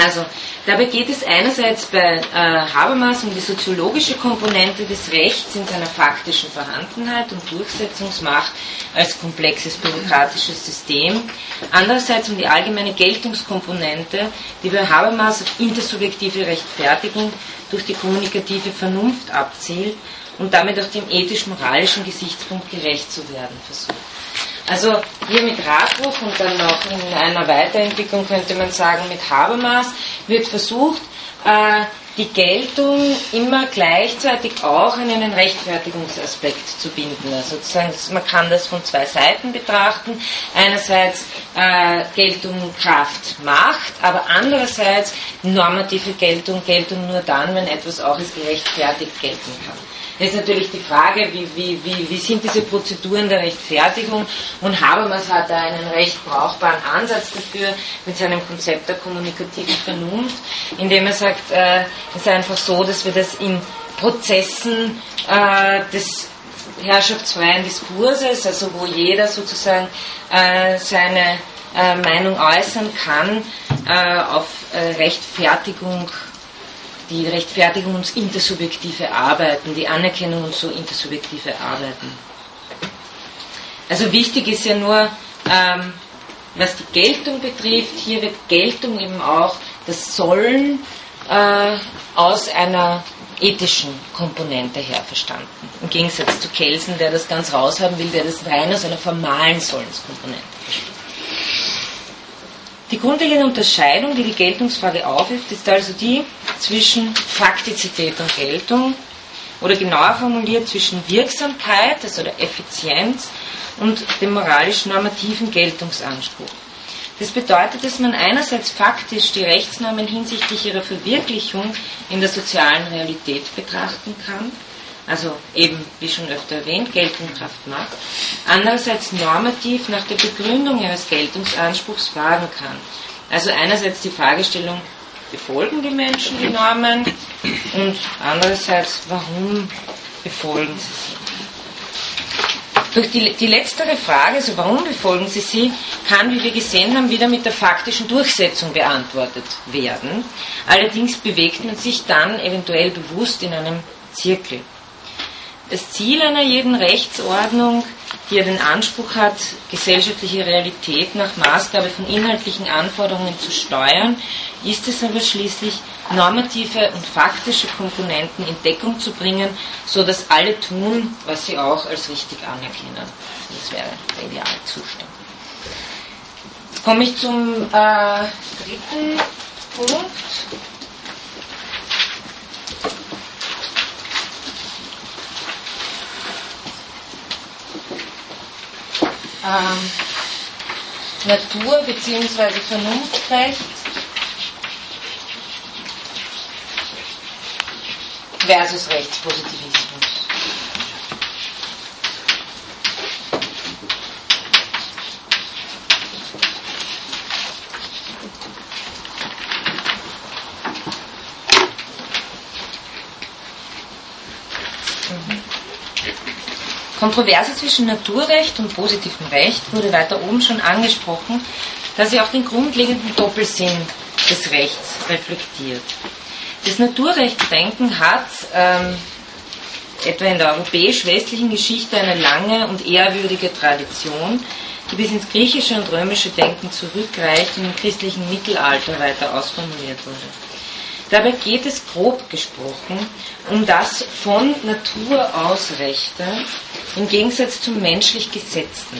also, dabei geht es einerseits bei äh, Habermas um die soziologische Komponente des Rechts in seiner faktischen Vorhandenheit und Durchsetzungsmacht als komplexes bürokratisches System, andererseits um die allgemeine Geltungskomponente, die bei Habermas auf intersubjektive Rechtfertigung durch die kommunikative Vernunft abzielt und damit auch dem ethisch-moralischen Gesichtspunkt gerecht zu werden versucht. Also hier mit Radbruch und dann noch in einer Weiterentwicklung könnte man sagen mit Habermas wird versucht, äh, die Geltung immer gleichzeitig auch in einen Rechtfertigungsaspekt zu binden. Also man kann das von zwei Seiten betrachten. Einerseits äh, Geltung Kraft Macht, aber andererseits normative Geltung, Geltung nur dann, wenn etwas auch als gerechtfertigt gelten kann. Jetzt natürlich die Frage, wie, wie, wie, wie sind diese Prozeduren der Rechtfertigung? Und Habermas hat da einen recht brauchbaren Ansatz dafür mit seinem Konzept der kommunikativen Vernunft, indem er sagt, äh, es ist einfach so, dass wir das in Prozessen äh, des herrschaftsfreien Diskurses, also wo jeder sozusagen äh, seine äh, Meinung äußern kann, äh, auf äh, Rechtfertigung die Rechtfertigung und intersubjektive Arbeiten, die Anerkennung und so intersubjektive Arbeiten. Also wichtig ist ja nur, ähm, was die Geltung betrifft, hier wird Geltung eben auch das Sollen äh, aus einer ethischen Komponente her verstanden. Im Gegensatz zu Kelsen, der das ganz raushaben will, der das rein aus einer formalen Sollenskomponente versteht. Die grundlegende Unterscheidung, die die Geltungsfrage aufwirft, ist also die zwischen Faktizität und Geltung oder genauer formuliert zwischen Wirksamkeit, also der Effizienz, und dem moralisch-normativen Geltungsanspruch. Das bedeutet, dass man einerseits faktisch die Rechtsnormen hinsichtlich ihrer Verwirklichung in der sozialen Realität betrachten kann also eben, wie schon öfter erwähnt, Geltung Kraft Macht, andererseits normativ nach der Begründung ihres Geltungsanspruchs fragen kann. Also einerseits die Fragestellung, befolgen die Menschen die Normen und andererseits, warum befolgen sie sie? Durch die, die letztere Frage, also warum befolgen sie sie, kann, wie wir gesehen haben, wieder mit der faktischen Durchsetzung beantwortet werden. Allerdings bewegt man sich dann eventuell bewusst in einem Zirkel. Das Ziel einer jeden Rechtsordnung, die ja den Anspruch hat, gesellschaftliche Realität nach Maßgabe von inhaltlichen Anforderungen zu steuern, ist es aber schließlich, normative und faktische Komponenten in Deckung zu bringen, so dass alle tun, was sie auch als richtig anerkennen. Das wäre der Idealzustand. Jetzt komme ich zum äh, dritten Punkt. Ähm, Natur- bzw. Vernunftrecht versus Rechtspositivismus. Kontroverse zwischen Naturrecht und positivem Recht wurde weiter oben schon angesprochen, da sie auch den grundlegenden Doppelsinn des Rechts reflektiert. Das Naturrechtsdenken hat ähm, etwa in der europäisch-westlichen Geschichte eine lange und ehrwürdige Tradition, die bis ins griechische und römische Denken zurückreicht und im christlichen Mittelalter weiter ausformuliert wurde. Dabei geht es grob gesprochen um das von Natur aus Rechte im Gegensatz zum menschlich Gesetzten.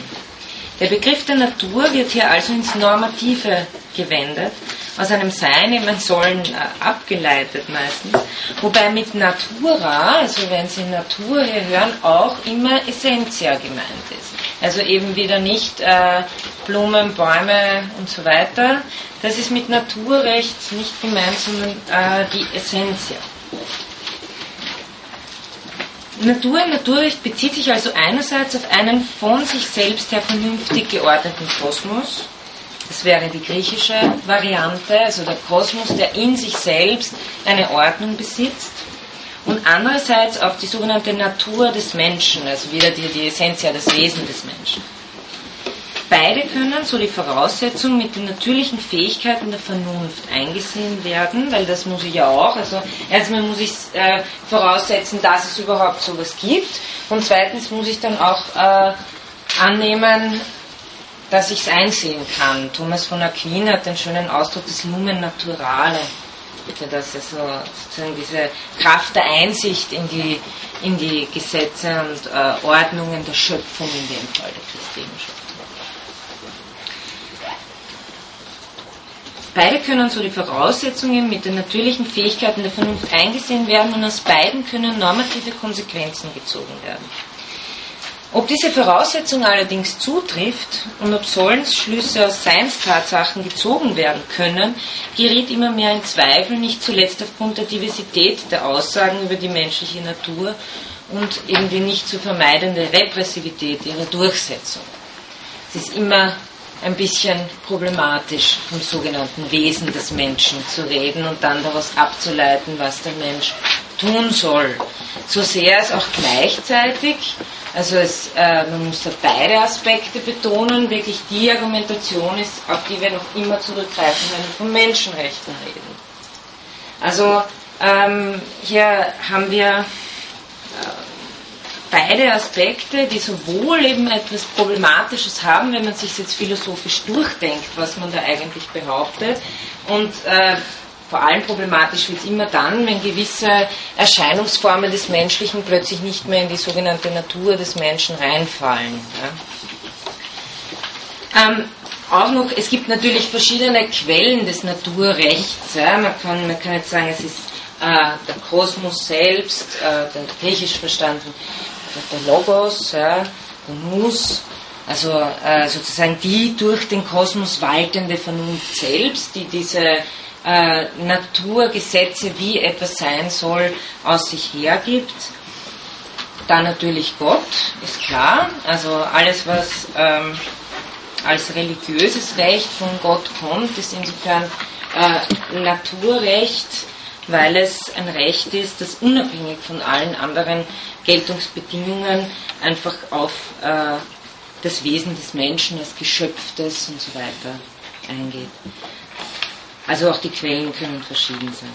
Der Begriff der Natur wird hier also ins Normative gewendet, aus einem Sein eben Sollen äh, abgeleitet meistens, wobei mit Natura, also wenn Sie Natur hier hören, auch immer Essentia gemeint ist. Also eben wieder nicht äh, Blumen, Bäume und so weiter. Das ist mit Naturrecht nicht gemeint, sondern äh, die Essentia. Natur im Naturrecht bezieht sich also einerseits auf einen von sich selbst her vernünftig geordneten Kosmos. Das wäre die griechische Variante, also der Kosmos, der in sich selbst eine Ordnung besitzt. Und andererseits auf die sogenannte Natur des Menschen, also wieder die, die Essenz, ja, das Wesen des Menschen. Beide können, so die Voraussetzung, mit den natürlichen Fähigkeiten der Vernunft eingesehen werden, weil das muss ich ja auch. Also erstmal muss ich äh, voraussetzen, dass es überhaupt sowas gibt und zweitens muss ich dann auch äh, annehmen, dass ich es einsehen kann. Thomas von Aquin hat den schönen Ausdruck des Lumen Naturale, dass also sozusagen diese Kraft der Einsicht in die, in die Gesetze und äh, Ordnungen der Schöpfung in dem Fall der christlichen Schöpfung. Beide können so die Voraussetzungen mit den natürlichen Fähigkeiten der Vernunft eingesehen werden und aus beiden können normative Konsequenzen gezogen werden. Ob diese Voraussetzung allerdings zutrifft und ob Sollensschlüsse aus Seinstatsachen gezogen werden können, geriet immer mehr in Zweifel, nicht zuletzt aufgrund der Diversität der Aussagen über die menschliche Natur und eben die nicht zu vermeidende Repressivität ihrer Durchsetzung. Es ist immer ein bisschen problematisch, vom sogenannten Wesen des Menschen zu reden und dann daraus abzuleiten, was der Mensch tun soll. So sehr es auch gleichzeitig, also es, äh, man muss da beide Aspekte betonen, wirklich die Argumentation ist, auf die wir noch immer zurückgreifen, wenn wir von Menschenrechten reden. Also ähm, hier haben wir äh, beide Aspekte, die sowohl eben etwas Problematisches haben, wenn man sich jetzt philosophisch durchdenkt, was man da eigentlich behauptet, und äh, vor allem problematisch wird es immer dann, wenn gewisse Erscheinungsformen des Menschlichen plötzlich nicht mehr in die sogenannte Natur des Menschen reinfallen. Ja. Ähm, auch noch, es gibt natürlich verschiedene Quellen des Naturrechts. Ja. Man, kann, man kann jetzt sagen, es ist äh, der Kosmos selbst, äh, der griechisch verstanden der Logos, ja, der Mus, also äh, sozusagen die durch den Kosmos waltende Vernunft selbst, die diese äh, Naturgesetze, wie etwas sein soll, aus sich hergibt. Dann natürlich Gott, ist klar. Also alles, was ähm, als religiöses Recht von Gott kommt, ist insofern äh, Naturrecht, weil es ein Recht ist, das unabhängig von allen anderen Geltungsbedingungen einfach auf äh, das Wesen des Menschen als Geschöpftes und so weiter eingeht. Also auch die Quellen können verschieden sein.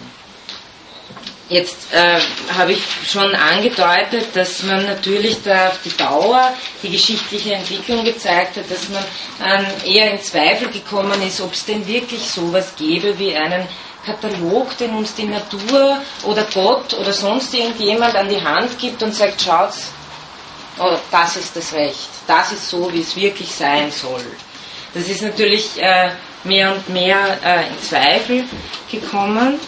Jetzt äh, habe ich schon angedeutet, dass man natürlich da auf die Dauer die geschichtliche Entwicklung gezeigt hat, dass man äh, eher in Zweifel gekommen ist, ob es denn wirklich sowas gäbe wie einen Katalog, den uns die Natur oder Gott oder sonst irgendjemand an die Hand gibt und sagt, schaut, oh, das ist das Recht, das ist so, wie es wirklich sein soll. Das ist natürlich äh, mehr und mehr äh, in Zweifel gekommen.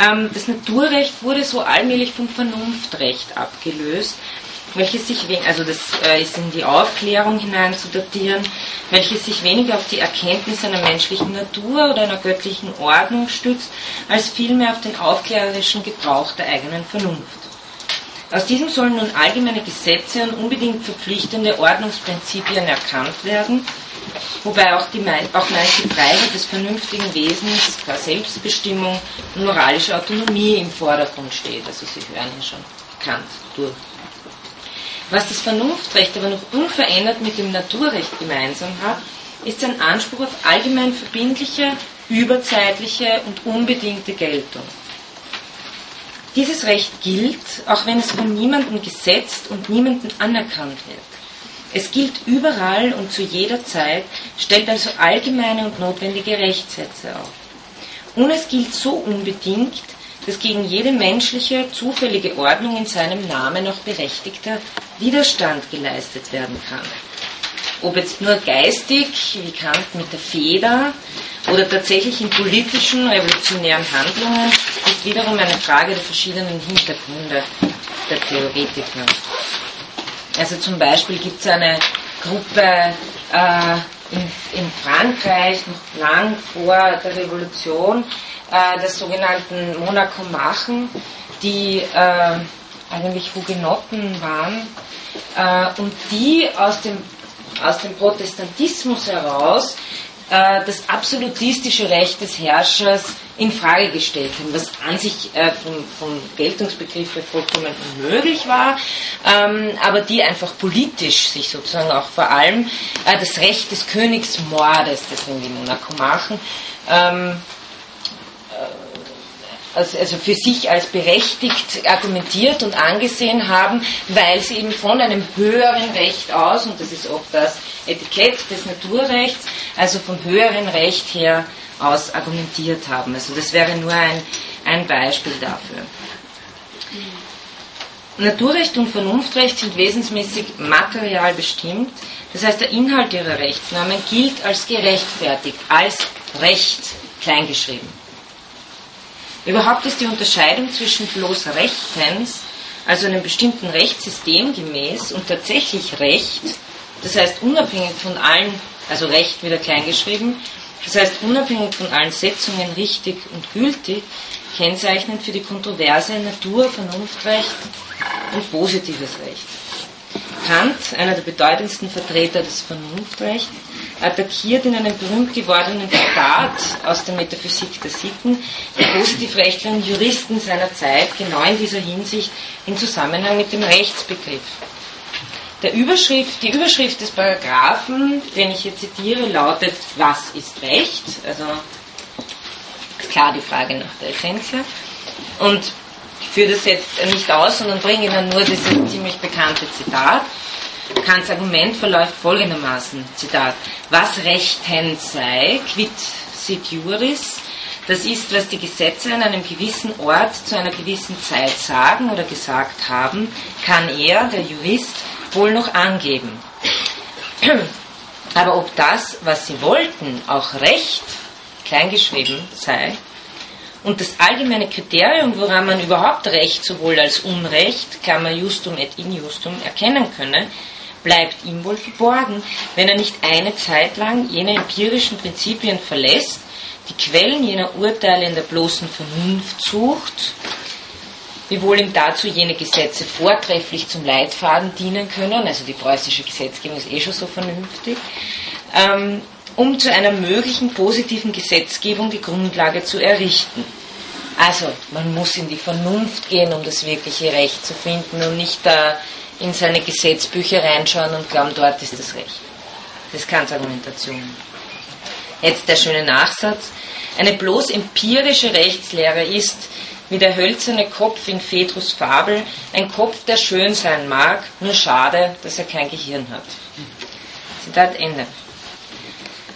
Ähm, das Naturrecht wurde so allmählich vom Vernunftrecht abgelöst welches sich, also das äh, ist in die Aufklärung hinein zu datieren, welches sich weniger auf die Erkenntnis einer menschlichen Natur oder einer göttlichen Ordnung stützt, als vielmehr auf den aufklärerischen Gebrauch der eigenen Vernunft. Aus diesem sollen nun allgemeine Gesetze und unbedingt verpflichtende Ordnungsprinzipien erkannt werden, wobei auch, die, auch meist die Freiheit des vernünftigen Wesens, der Selbstbestimmung und moralische Autonomie im Vordergrund steht. Also Sie hören hier schon Kant durch. Was das Vernunftrecht aber noch unverändert mit dem Naturrecht gemeinsam hat, ist sein Anspruch auf allgemein verbindliche, überzeitliche und unbedingte Geltung. Dieses Recht gilt, auch wenn es von niemandem gesetzt und niemandem anerkannt wird. Es gilt überall und zu jeder Zeit, stellt also allgemeine und notwendige Rechtssätze auf. Und es gilt so unbedingt, dass gegen jede menschliche, zufällige Ordnung in seinem Namen auch berechtigter Widerstand geleistet werden kann. Ob jetzt nur geistig, wie Kant mit der Feder, oder tatsächlich in politischen, revolutionären Handlungen, ist wiederum eine Frage der verschiedenen Hintergründe der Theoretiker. Also zum Beispiel gibt es eine Gruppe äh, in, in, Frankreich, noch lang vor der Revolution, äh, der sogenannten Monacomachen, die äh, eigentlich Hugenotten waren äh, und die aus dem, aus dem Protestantismus heraus äh, das absolutistische Recht des Herrschers in Frage gestellt haben, was an sich äh, vom, vom Geltungsbegriff her vollkommen unmöglich war, ähm, aber die einfach politisch sich sozusagen auch vor allem äh, das Recht des Königsmordes, das wir in Monaco machen, ähm, also, also für sich als berechtigt argumentiert und angesehen haben, weil sie eben von einem höheren Recht aus, und das ist oft das Etikett des Naturrechts, also vom höheren Recht her aus argumentiert haben. Also das wäre nur ein, ein Beispiel dafür. Naturrecht und Vernunftrecht sind wesensmäßig material bestimmt. Das heißt, der Inhalt ihrer Rechtsnormen gilt als gerechtfertigt, als Recht kleingeschrieben. Überhaupt ist die Unterscheidung zwischen bloß Rechtens, also einem bestimmten Rechtssystem gemäß, und tatsächlich Recht, das heißt unabhängig von allen, also Recht wieder kleingeschrieben, das heißt unabhängig von allen Setzungen richtig und gültig, kennzeichnend für die Kontroverse Natur, Vernunftrecht und positives Recht. Kant, einer der bedeutendsten Vertreter des Vernunftrechts, attackiert in einem berühmt gewordenen Zitat aus der Metaphysik der Sitten die Positivrechtler und Juristen seiner Zeit genau in dieser Hinsicht im Zusammenhang mit dem Rechtsbegriff. Der Überschrift, die Überschrift des Paragraphen, den ich hier zitiere, lautet, was ist Recht? Also ist klar die Frage nach der Essenz. Und ich führe das jetzt nicht aus, sondern bringe Ihnen nur dieses ziemlich bekannte Zitat. Kants Argument verläuft folgendermaßen, Zitat, was rechtend sei, quid sit juris, das ist, was die Gesetze an einem gewissen Ort zu einer gewissen Zeit sagen oder gesagt haben, kann er, der Jurist, wohl noch angeben. Aber ob das, was sie wollten, auch Recht, kleingeschrieben sei, und das allgemeine Kriterium, woran man überhaupt Recht sowohl als Unrecht, Klammer justum et injustum, erkennen könne, bleibt ihm wohl verborgen, wenn er nicht eine Zeit lang jene empirischen Prinzipien verlässt, die Quellen jener Urteile in der bloßen Vernunft sucht, wiewohl ihm dazu jene Gesetze vortrefflich zum Leitfaden dienen können, also die preußische Gesetzgebung ist eh schon so vernünftig, ähm, um zu einer möglichen positiven Gesetzgebung die Grundlage zu errichten. Also, man muss in die Vernunft gehen, um das wirkliche Recht zu finden und nicht da in seine Gesetzbücher reinschauen und glauben, dort ist das Recht. Das ist Kants Argumentation. Jetzt der schöne Nachsatz. Eine bloß empirische Rechtslehre ist, wie der hölzerne Kopf in Phaedrus Fabel, ein Kopf, der schön sein mag, nur schade, dass er kein Gehirn hat. Zitat Ende.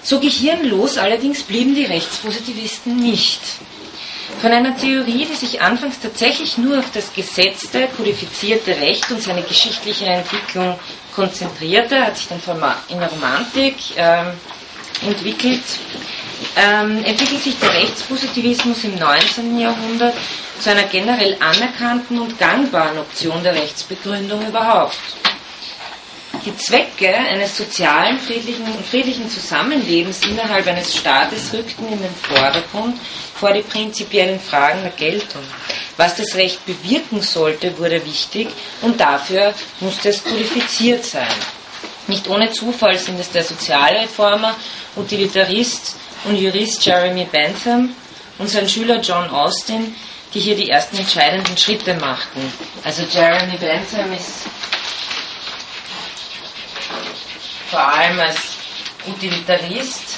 So gehirnlos allerdings blieben die Rechtspositivisten nicht. Von einer Theorie, die sich anfangs tatsächlich nur auf das gesetzte, kodifizierte Recht und seine geschichtliche Entwicklung konzentrierte, hat sich dann in der Romantik ähm, entwickelt, ähm, entwickelt sich der Rechtspositivismus im 19. Jahrhundert zu einer generell anerkannten und gangbaren Option der Rechtsbegründung überhaupt. Die Zwecke eines sozialen, friedlichen und friedlichen Zusammenlebens innerhalb eines Staates rückten in den Vordergrund vor die prinzipiellen Fragen der Geltung. Was das Recht bewirken sollte, wurde wichtig und dafür musste es kodifiziert sein. Nicht ohne Zufall sind es der Sozialreformer, Utilitarist und Jurist Jeremy Bentham und sein Schüler John Austin, die hier die ersten entscheidenden Schritte machten. Also Jeremy Bentham ist vor allem als Utilitarist.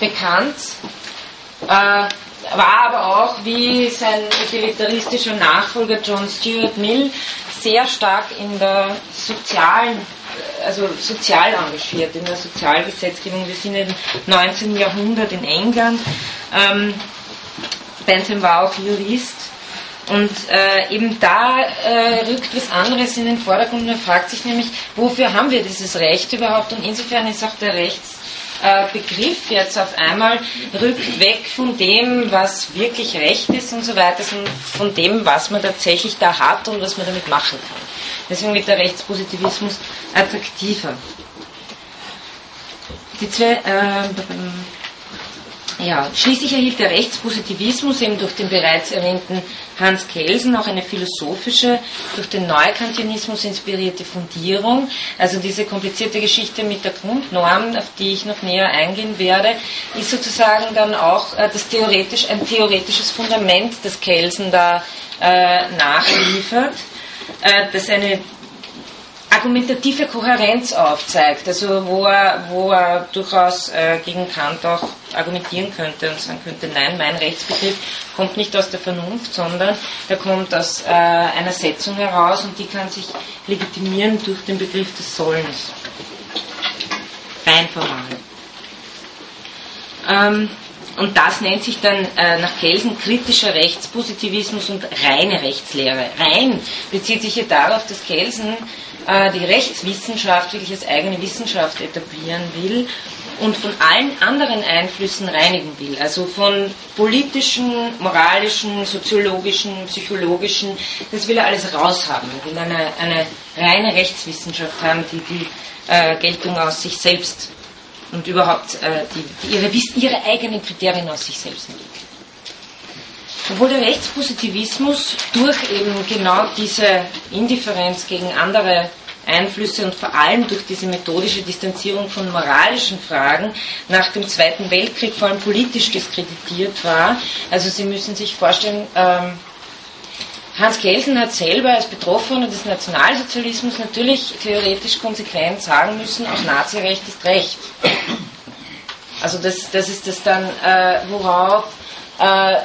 Bekannt, äh, war aber auch wie sein utilitaristischer Nachfolger John Stuart Mill sehr stark in der sozialen also sozial engagiert in der Sozialgesetzgebung. Wir sind im 19. Jahrhundert in England. Ähm, Bentham war auch Jurist. Und äh, eben da äh, rückt was anderes in den Vordergrund. Man fragt sich nämlich, wofür haben wir dieses Recht überhaupt? Und insofern ist auch der Rechtsbegriff äh, jetzt auf einmal rückt weg von dem, was wirklich Recht ist und so weiter, sondern von dem, was man tatsächlich da hat und was man damit machen kann. Deswegen wird der Rechtspositivismus attraktiver. Die zwei, äh, ja, schließlich erhielt der Rechtspositivismus eben durch den bereits erwähnten Hans Kelsen auch eine philosophische, durch den Neukantianismus inspirierte Fundierung. Also diese komplizierte Geschichte mit der Grundnorm, auf die ich noch näher eingehen werde, ist sozusagen dann auch äh, das theoretisch, ein theoretisches Fundament, das Kelsen da äh, nachliefert äh, das eine argumentative Kohärenz aufzeigt, also wo er, wo er durchaus äh, gegen Kant auch argumentieren könnte und sagen könnte, nein, mein Rechtsbegriff kommt nicht aus der Vernunft, sondern der kommt aus äh, einer Setzung heraus und die kann sich legitimieren durch den Begriff des Sollens. Rein formal. Ähm, und das nennt sich dann äh, nach Kelsen kritischer Rechtspositivismus und reine Rechtslehre. Rein bezieht sich hier darauf, dass Kelsen äh, die Rechtswissenschaft wirklich als eigene Wissenschaft etablieren will und von allen anderen Einflüssen reinigen will. Also von politischen, moralischen, soziologischen, psychologischen, das will er alles raushaben. Er will eine, eine reine Rechtswissenschaft haben, die die äh, Geltung aus sich selbst und überhaupt äh, die, die ihre, ihre eigenen Kriterien aus sich selbst entwickeln. Obwohl der Rechtspositivismus durch eben genau diese Indifferenz gegen andere Einflüsse und vor allem durch diese methodische Distanzierung von moralischen Fragen nach dem Zweiten Weltkrieg vor allem politisch diskreditiert war. Also Sie müssen sich vorstellen, ähm, Hans Kelsen hat selber als Betroffener des Nationalsozialismus natürlich theoretisch konsequent sagen müssen, auch Nazirecht ist Recht. Also das, das ist das dann, äh, worauf äh,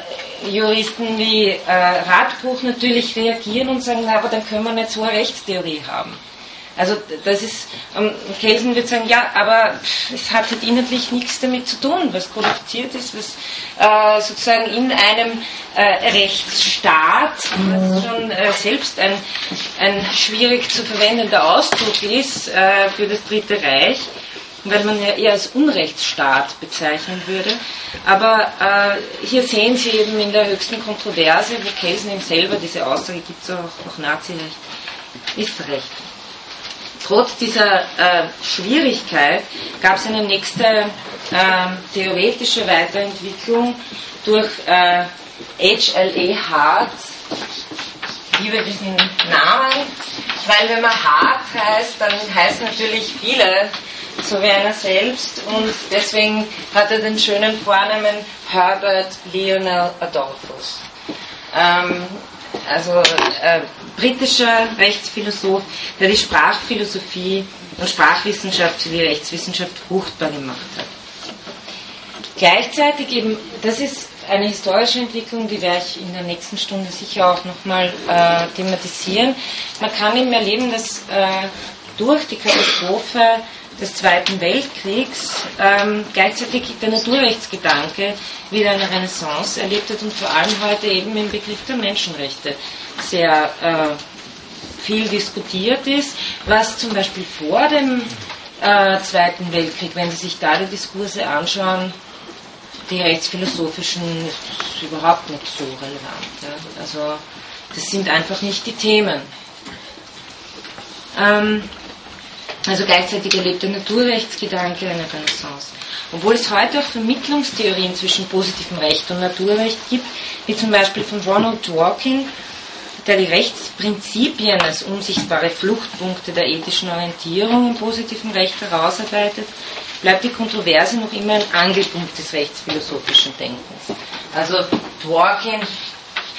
Juristen wie äh, Radbruch natürlich reagieren und sagen, na, aber dann können wir nicht so eine Rechtstheorie haben. Also das ist, ähm, Kelsen wird sagen, ja, aber es hat halt inhaltlich nichts damit zu tun, was kodifiziert ist, was äh, sozusagen in einem äh, Rechtsstaat, was schon äh, selbst ein, ein schwierig zu verwendender Ausdruck ist äh, für das Dritte Reich, weil man ja eher als Unrechtsstaat bezeichnen würde. Aber äh, hier sehen Sie eben in der höchsten Kontroverse, wo Kelsen ihm selber diese Aussage gibt, so auch, auch Nazirecht ist Recht trotz dieser äh, Schwierigkeit gab es eine nächste äh, theoretische Weiterentwicklung durch äh, H.L.E. Hart. Liebe diesen Namen, weil wenn man Hart heißt, dann heißen natürlich viele so wie einer selbst und deswegen hat er den schönen Vornamen Herbert Lionel Adolphus. Ähm, also äh, britischer Rechtsphilosoph, der die Sprachphilosophie und Sprachwissenschaft sowie Rechtswissenschaft fruchtbar gemacht hat. Gleichzeitig eben, das ist eine historische Entwicklung, die werde ich in der nächsten Stunde sicher auch nochmal äh, thematisieren. Man kann eben erleben, dass äh, durch die Katastrophe des Zweiten Weltkriegs ähm, gleichzeitig der Naturrechtsgedanke wieder eine Renaissance erlebt hat und vor allem heute eben im Begriff der Menschenrechte sehr äh, viel diskutiert ist, was zum Beispiel vor dem äh, Zweiten Weltkrieg, wenn Sie sich da die Diskurse anschauen, die rechtsphilosophischen ist überhaupt nicht so relevant. Ja. Also das sind einfach nicht die Themen. Ähm, also gleichzeitig erlebt der Naturrechtsgedanke eine Renaissance. Obwohl es heute auch Vermittlungstheorien zwischen positivem Recht und Naturrecht gibt, wie zum Beispiel von Ronald Dworkin, der die Rechtsprinzipien als unsichtbare Fluchtpunkte der ethischen Orientierung im positiven Recht herausarbeitet, bleibt die Kontroverse noch immer ein Angelpunkt des rechtsphilosophischen Denkens. Also Dworkin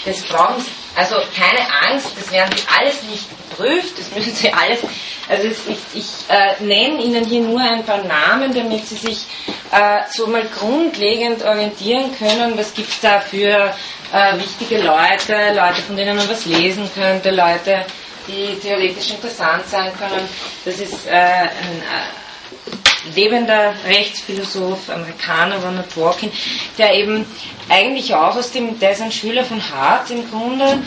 das brauchen Sie, also keine Angst, das werden Sie alles nicht geprüft, das müssen Sie alles, also ich, ich äh, nenne Ihnen hier nur ein paar Namen, damit Sie sich äh, so mal grundlegend orientieren können, was gibt es da für äh, wichtige Leute, Leute, von denen man was lesen könnte, Leute, die theoretisch interessant sein können. Das ist äh, ein äh, lebender Rechtsphilosoph, Amerikaner, Ronald Dworkin, der eben eigentlich auch aus dem, der ist ein Schüler von Hart im Grunde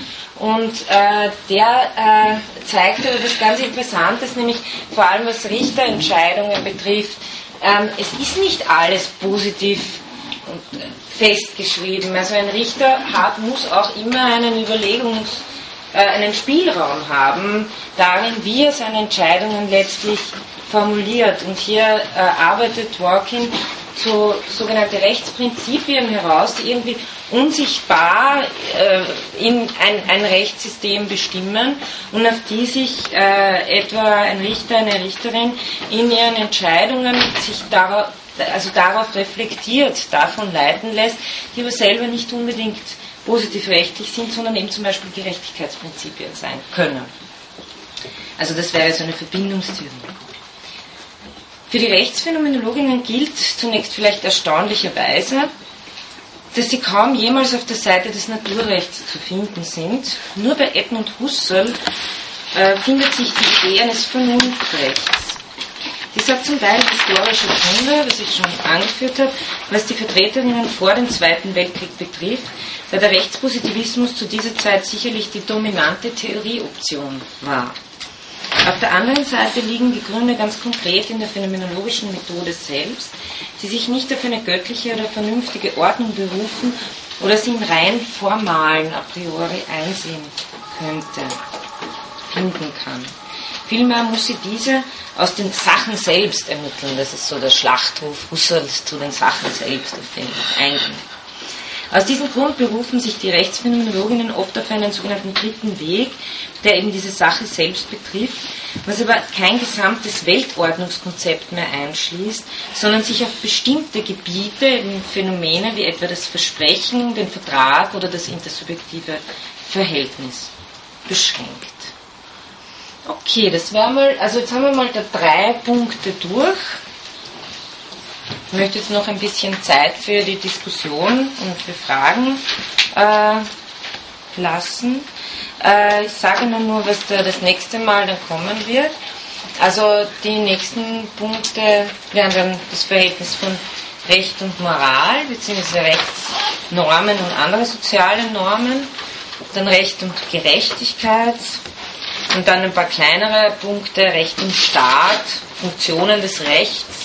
und äh, der äh, zeigt aber was ganz Interessantes, nämlich vor allem was Richterentscheidungen betrifft. Ähm, es ist nicht alles positiv festgeschrieben. Also ein Richter hat, muss auch immer einen Überlegungs- äh, einen Spielraum haben, darin, wie er seine Entscheidungen letztlich formuliert. Und hier äh, arbeitet Dworkin so sogenannte Rechtsprinzipien heraus, die irgendwie unsichtbar äh, in ein, ein, Rechtssystem bestimmen und auf die sich äh, etwa ein Richter, eine Richterin in ihren Entscheidungen sich darauf, also darauf reflektiert, davon leiten lässt, die aber selber nicht unbedingt positiv rechtlich sind, sondern eben zum Beispiel Gerechtigkeitsprinzipien sein können. Also das wäre so eine Verbindungstheorie. Für die Rechtsphänomenologinnen gilt zunächst vielleicht erstaunlicherweise, dass sie kaum jemals auf der Seite des Naturrechts zu finden sind. Nur bei Edmund Husserl äh, findet sich die Idee eines Vernunftrechts. Dies hat zum Teil historische Gründe, was ich schon angeführt habe, was die Vertreterinnen vor dem Zweiten Weltkrieg betrifft, da der Rechtspositivismus zu dieser Zeit sicherlich die dominante Theorieoption war. Auf der anderen Seite liegen die Gründe ganz konkret in der phänomenologischen Methode selbst, die sich nicht auf eine göttliche oder vernünftige Ordnung berufen oder sie in rein formalen a priori einsehen könnte, finden kann. Vielmehr muss sie diese aus den Sachen selbst ermitteln. Das ist so der Schlachtruf Husserls zu den Sachen selbst, auf den ich eingehe. Aus diesem Grund berufen sich die Rechtsphänomenologinnen oft auf einen sogenannten dritten Weg, der eben diese Sache selbst betrifft, was aber kein gesamtes Weltordnungskonzept mehr einschließt, sondern sich auf bestimmte Gebiete, eben Phänomene wie etwa das Versprechen, den Vertrag oder das intersubjektive Verhältnis beschränkt. Okay, das wäre mal, also jetzt haben wir mal da drei Punkte durch. Ich möchte jetzt noch ein bisschen Zeit für die Diskussion und für Fragen äh, lassen. Äh, ich sage Ihnen nur, was da das nächste Mal dann kommen wird. Also die nächsten Punkte wären dann das Verhältnis von Recht und Moral, beziehungsweise Rechtsnormen und andere soziale Normen, dann Recht und Gerechtigkeit, und dann ein paar kleinere Punkte, Recht und Staat, Funktionen des Rechts.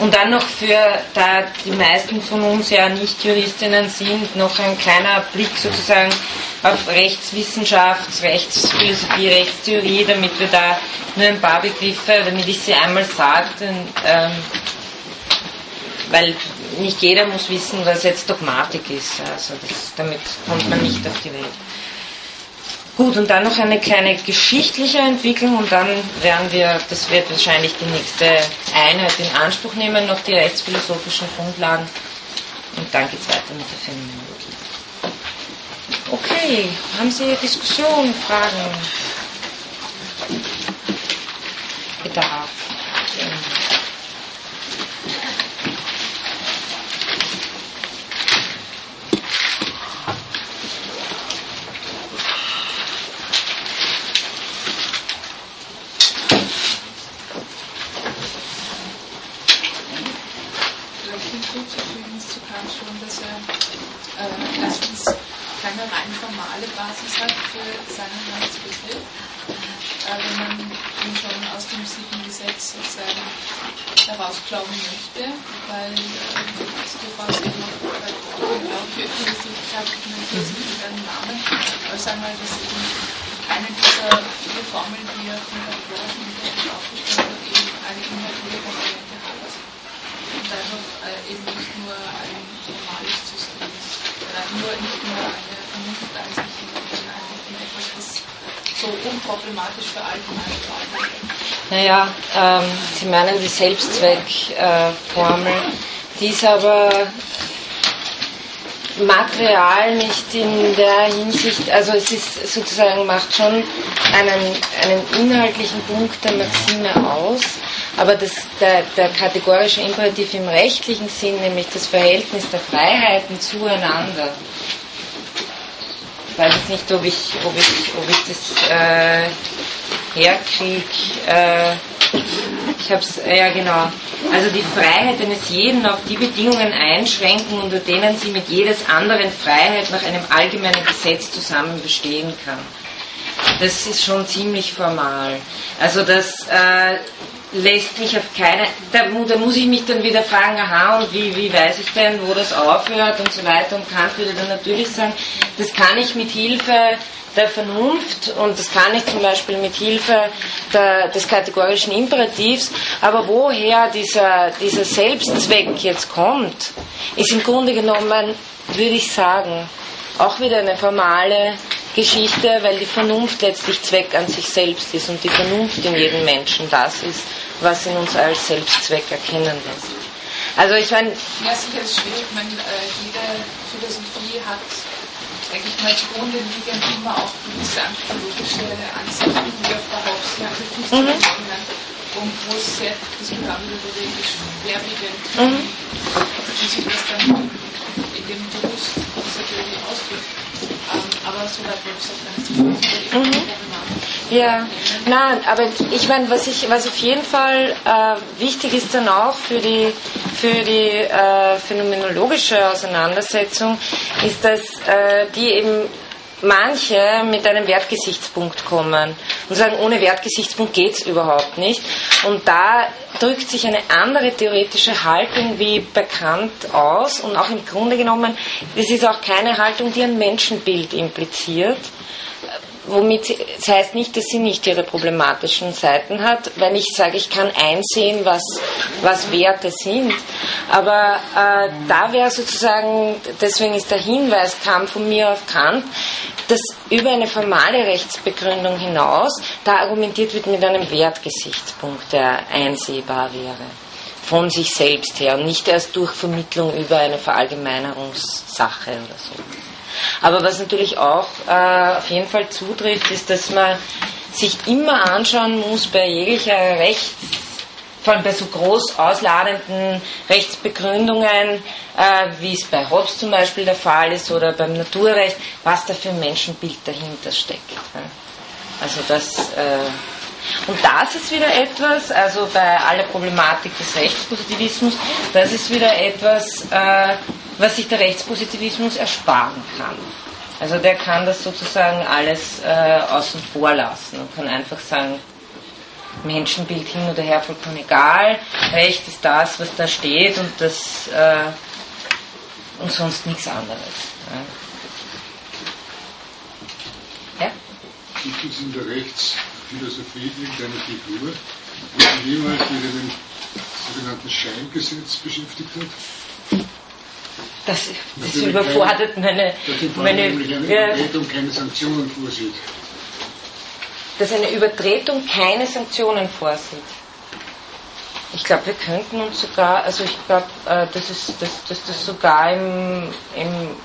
Und dann noch für, da die meisten von uns ja nicht Juristinnen sind, noch ein kleiner Blick sozusagen auf Rechtswissenschaft, Rechtsphilosophie, Rechtstheorie, damit wir da nur ein paar Begriffe, damit ich sie einmal sage, ähm, weil nicht jeder muss wissen, was jetzt Dogmatik ist. Also das, damit kommt man nicht auf die Welt. Gut, und dann noch eine kleine geschichtliche Entwicklung und dann werden wir, das wird wahrscheinlich die nächste Einheit in Anspruch nehmen, noch die rechtsphilosophischen Grundlagen und dann geht es weiter mit der Phänomenologie. Okay, haben Sie Diskussionen, Fragen, Bedarf? Basis hat für seinen Rechtsbegriff, äh, wenn man ihn schon aus dem siebten Gesetz sozusagen herausklauen möchte, weil äh, es durchaus eben auch Kirchenwichtigkeit dokumentiert mit einem Namen. Aber sagen wir, dass eben keine dieser vier Formeln, die er von der Vorlesung aufgestellt hat, eben eine inhaltliche Komponente hat. Und einfach äh, eben nicht nur ein formales System ist, nur nicht nur eine Vernunft einsicht so unproblematisch für allgemeine Fragen? Naja, ähm, Sie meinen die Selbstzweckformel, äh, die ist aber Material nicht in der Hinsicht, also es ist sozusagen, macht schon einen, einen inhaltlichen Punkt der Maxime aus, aber das, der, der kategorische Imperativ im rechtlichen Sinn, nämlich das Verhältnis der Freiheiten zueinander, ich weiß jetzt nicht, ob ich, ob ich, ob ich das äh, herkriege. Äh, ich habe es, ja genau. Also die Freiheit eines jeden auf die Bedingungen einschränken, unter denen sie mit jedes anderen Freiheit nach einem allgemeinen Gesetz zusammen bestehen kann. Das ist schon ziemlich formal. Also das äh, lässt mich auf keine, da, da, muss ich mich dann wieder fragen, aha, und wie, wie weiß ich denn, wo das aufhört und so weiter. Und Kant würde dann natürlich sagen, das kann ich mit Hilfe der Vernunft und das kann ich zum Beispiel mit Hilfe der, des kategorischen Imperativs, aber woher dieser, dieser Selbstzweck jetzt kommt, ist im Grunde genommen, würde ich sagen, auch wieder eine formale Geschichte, weil die Vernunft letztlich Zweck an sich selbst ist und die Vernunft in jedem Menschen das ist, was in uns als Selbstzweck erkennen lässt. Also ich meine... Ja, sicher ist schwierig, ich meine, äh, jede Philosophie hat denke ich mal, zugrunde liegen immer auch gewisse anthropologische Ansichten, wie auf der Hauptsache mhm. und wo es sehr überregisch schwerwiegend mhm. wie sich das dann in dem Berufs dieser ausdrückt. Ähm, mhm. Ja, nein, aber ich meine, was ich, was auf jeden Fall äh, wichtig ist dann auch für die, für die äh, phänomenologische Auseinandersetzung, ist, dass äh, die eben manche mit einem Wertgesichtspunkt kommen und sagen, ohne Wertgesichtspunkt geht es überhaupt nicht. Und da drückt sich eine andere theoretische Haltung wie bekannt aus und auch im Grunde genommen, es ist auch keine Haltung, die ein Menschenbild impliziert, womit das heißt nicht, dass sie nicht ihre problematischen Seiten hat, wenn ich sage, ich kann einsehen, was, was Werte sind. Aber äh, da wäre sozusagen, deswegen ist der Hinweis, kam von mir auf Kant, dass über eine formale Rechtsbegründung hinaus da argumentiert wird mit einem Wertgesichtspunkt, der einsehbar wäre von sich selbst her und nicht erst durch Vermittlung über eine Verallgemeinerungssache oder so. Aber was natürlich auch äh, auf jeden Fall zutrifft, ist, dass man sich immer anschauen muss bei jeglicher Rechts, vor allem bei so groß ausladenden Rechtsbegründungen, äh, wie es bei Hobbes zum Beispiel der Fall ist oder beim Naturrecht, was da für ein Menschenbild dahinter steckt. Also das äh, und das ist wieder etwas, also bei aller Problematik des Rechtspositivismus, das ist wieder etwas, äh, was sich der Rechtspositivismus ersparen kann. Also der kann das sozusagen alles äh, außen vor lassen und kann einfach sagen, Menschenbild hin oder her vollkommen egal, Recht ist das, was da steht und das äh, und sonst nichts anderes. Ja? Gibt es in der Rechtsphilosophie irgendeine Figur, die jemals mit einem sogenannten Scheingesetz beschäftigt hat? Das, das überfordert meine. meine eine Übertretung keine Sanktionen vorsieht. Dass eine Übertretung keine Sanktionen vorsieht. Ich glaube, wir könnten uns sogar, also ich glaube, äh, dass, es, dass, dass das sogar im, im,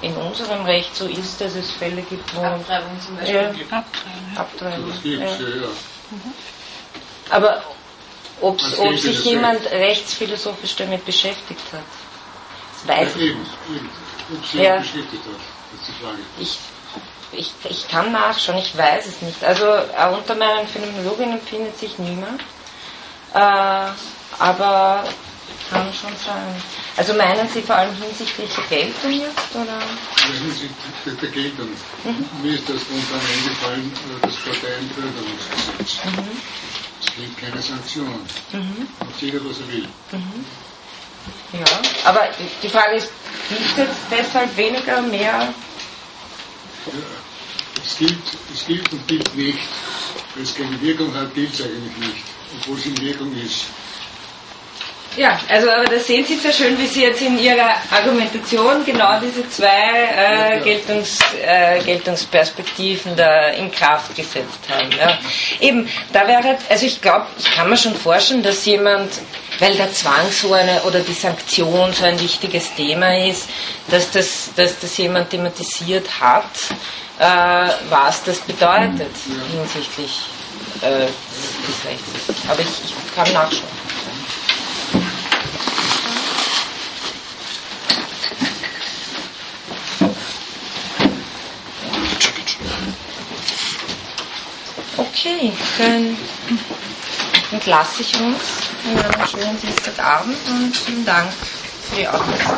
in unserem Recht so ist, dass es Fälle gibt, wo. Abtreibung zum Beispiel. Ja, Abtreibung. Abtreibung. Ja. ja, ja. Mhm. Aber ob sich jemand rechtsphilosophisch damit beschäftigt hat. Weiß ja, eben, eben. Ob sie ja. beschäftigt hat, ist die Frage. Ich, ich, ich kann nachschauen, ich weiß es nicht. Also äh, unter meinen Phänomenologinnen findet sich niemand. Äh, aber kann schon sein. Also meinen Sie vor allem hinsichtlich der Geltung jetzt? Oder? Hinsichtlich der Geltung. Mhm. Mir ist das spontan eingefallen, äh, das Parteienförderungsgesetz. Mhm. Es gibt keine Sanktionen. Mhm. Macht jeder, was er will. Mhm. Ja, aber die Frage ist, gilt es deshalb weniger, mehr? Es, gilt, es gilt und gilt nicht. Wenn es keine Wirkung hat, gilt es eigentlich nicht, obwohl es in Wirkung ist. Ja, also aber das sehen Sie sehr schön, wie Sie jetzt in Ihrer Argumentation genau diese zwei äh, Geltungs, äh, Geltungsperspektiven da in Kraft gesetzt haben. Ja. Eben, da wäre, also ich glaube, ich kann mir schon vorstellen, dass jemand, weil der Zwang so eine oder die Sanktion so ein wichtiges Thema ist, dass das, dass das jemand thematisiert hat, äh, was das bedeutet hinsichtlich äh, des Rechts. Aber ich, ich kann nachschauen. Okay, dann entlasse ich uns. An einem schönen Dienstagabend und vielen Dank für die Aufmerksamkeit.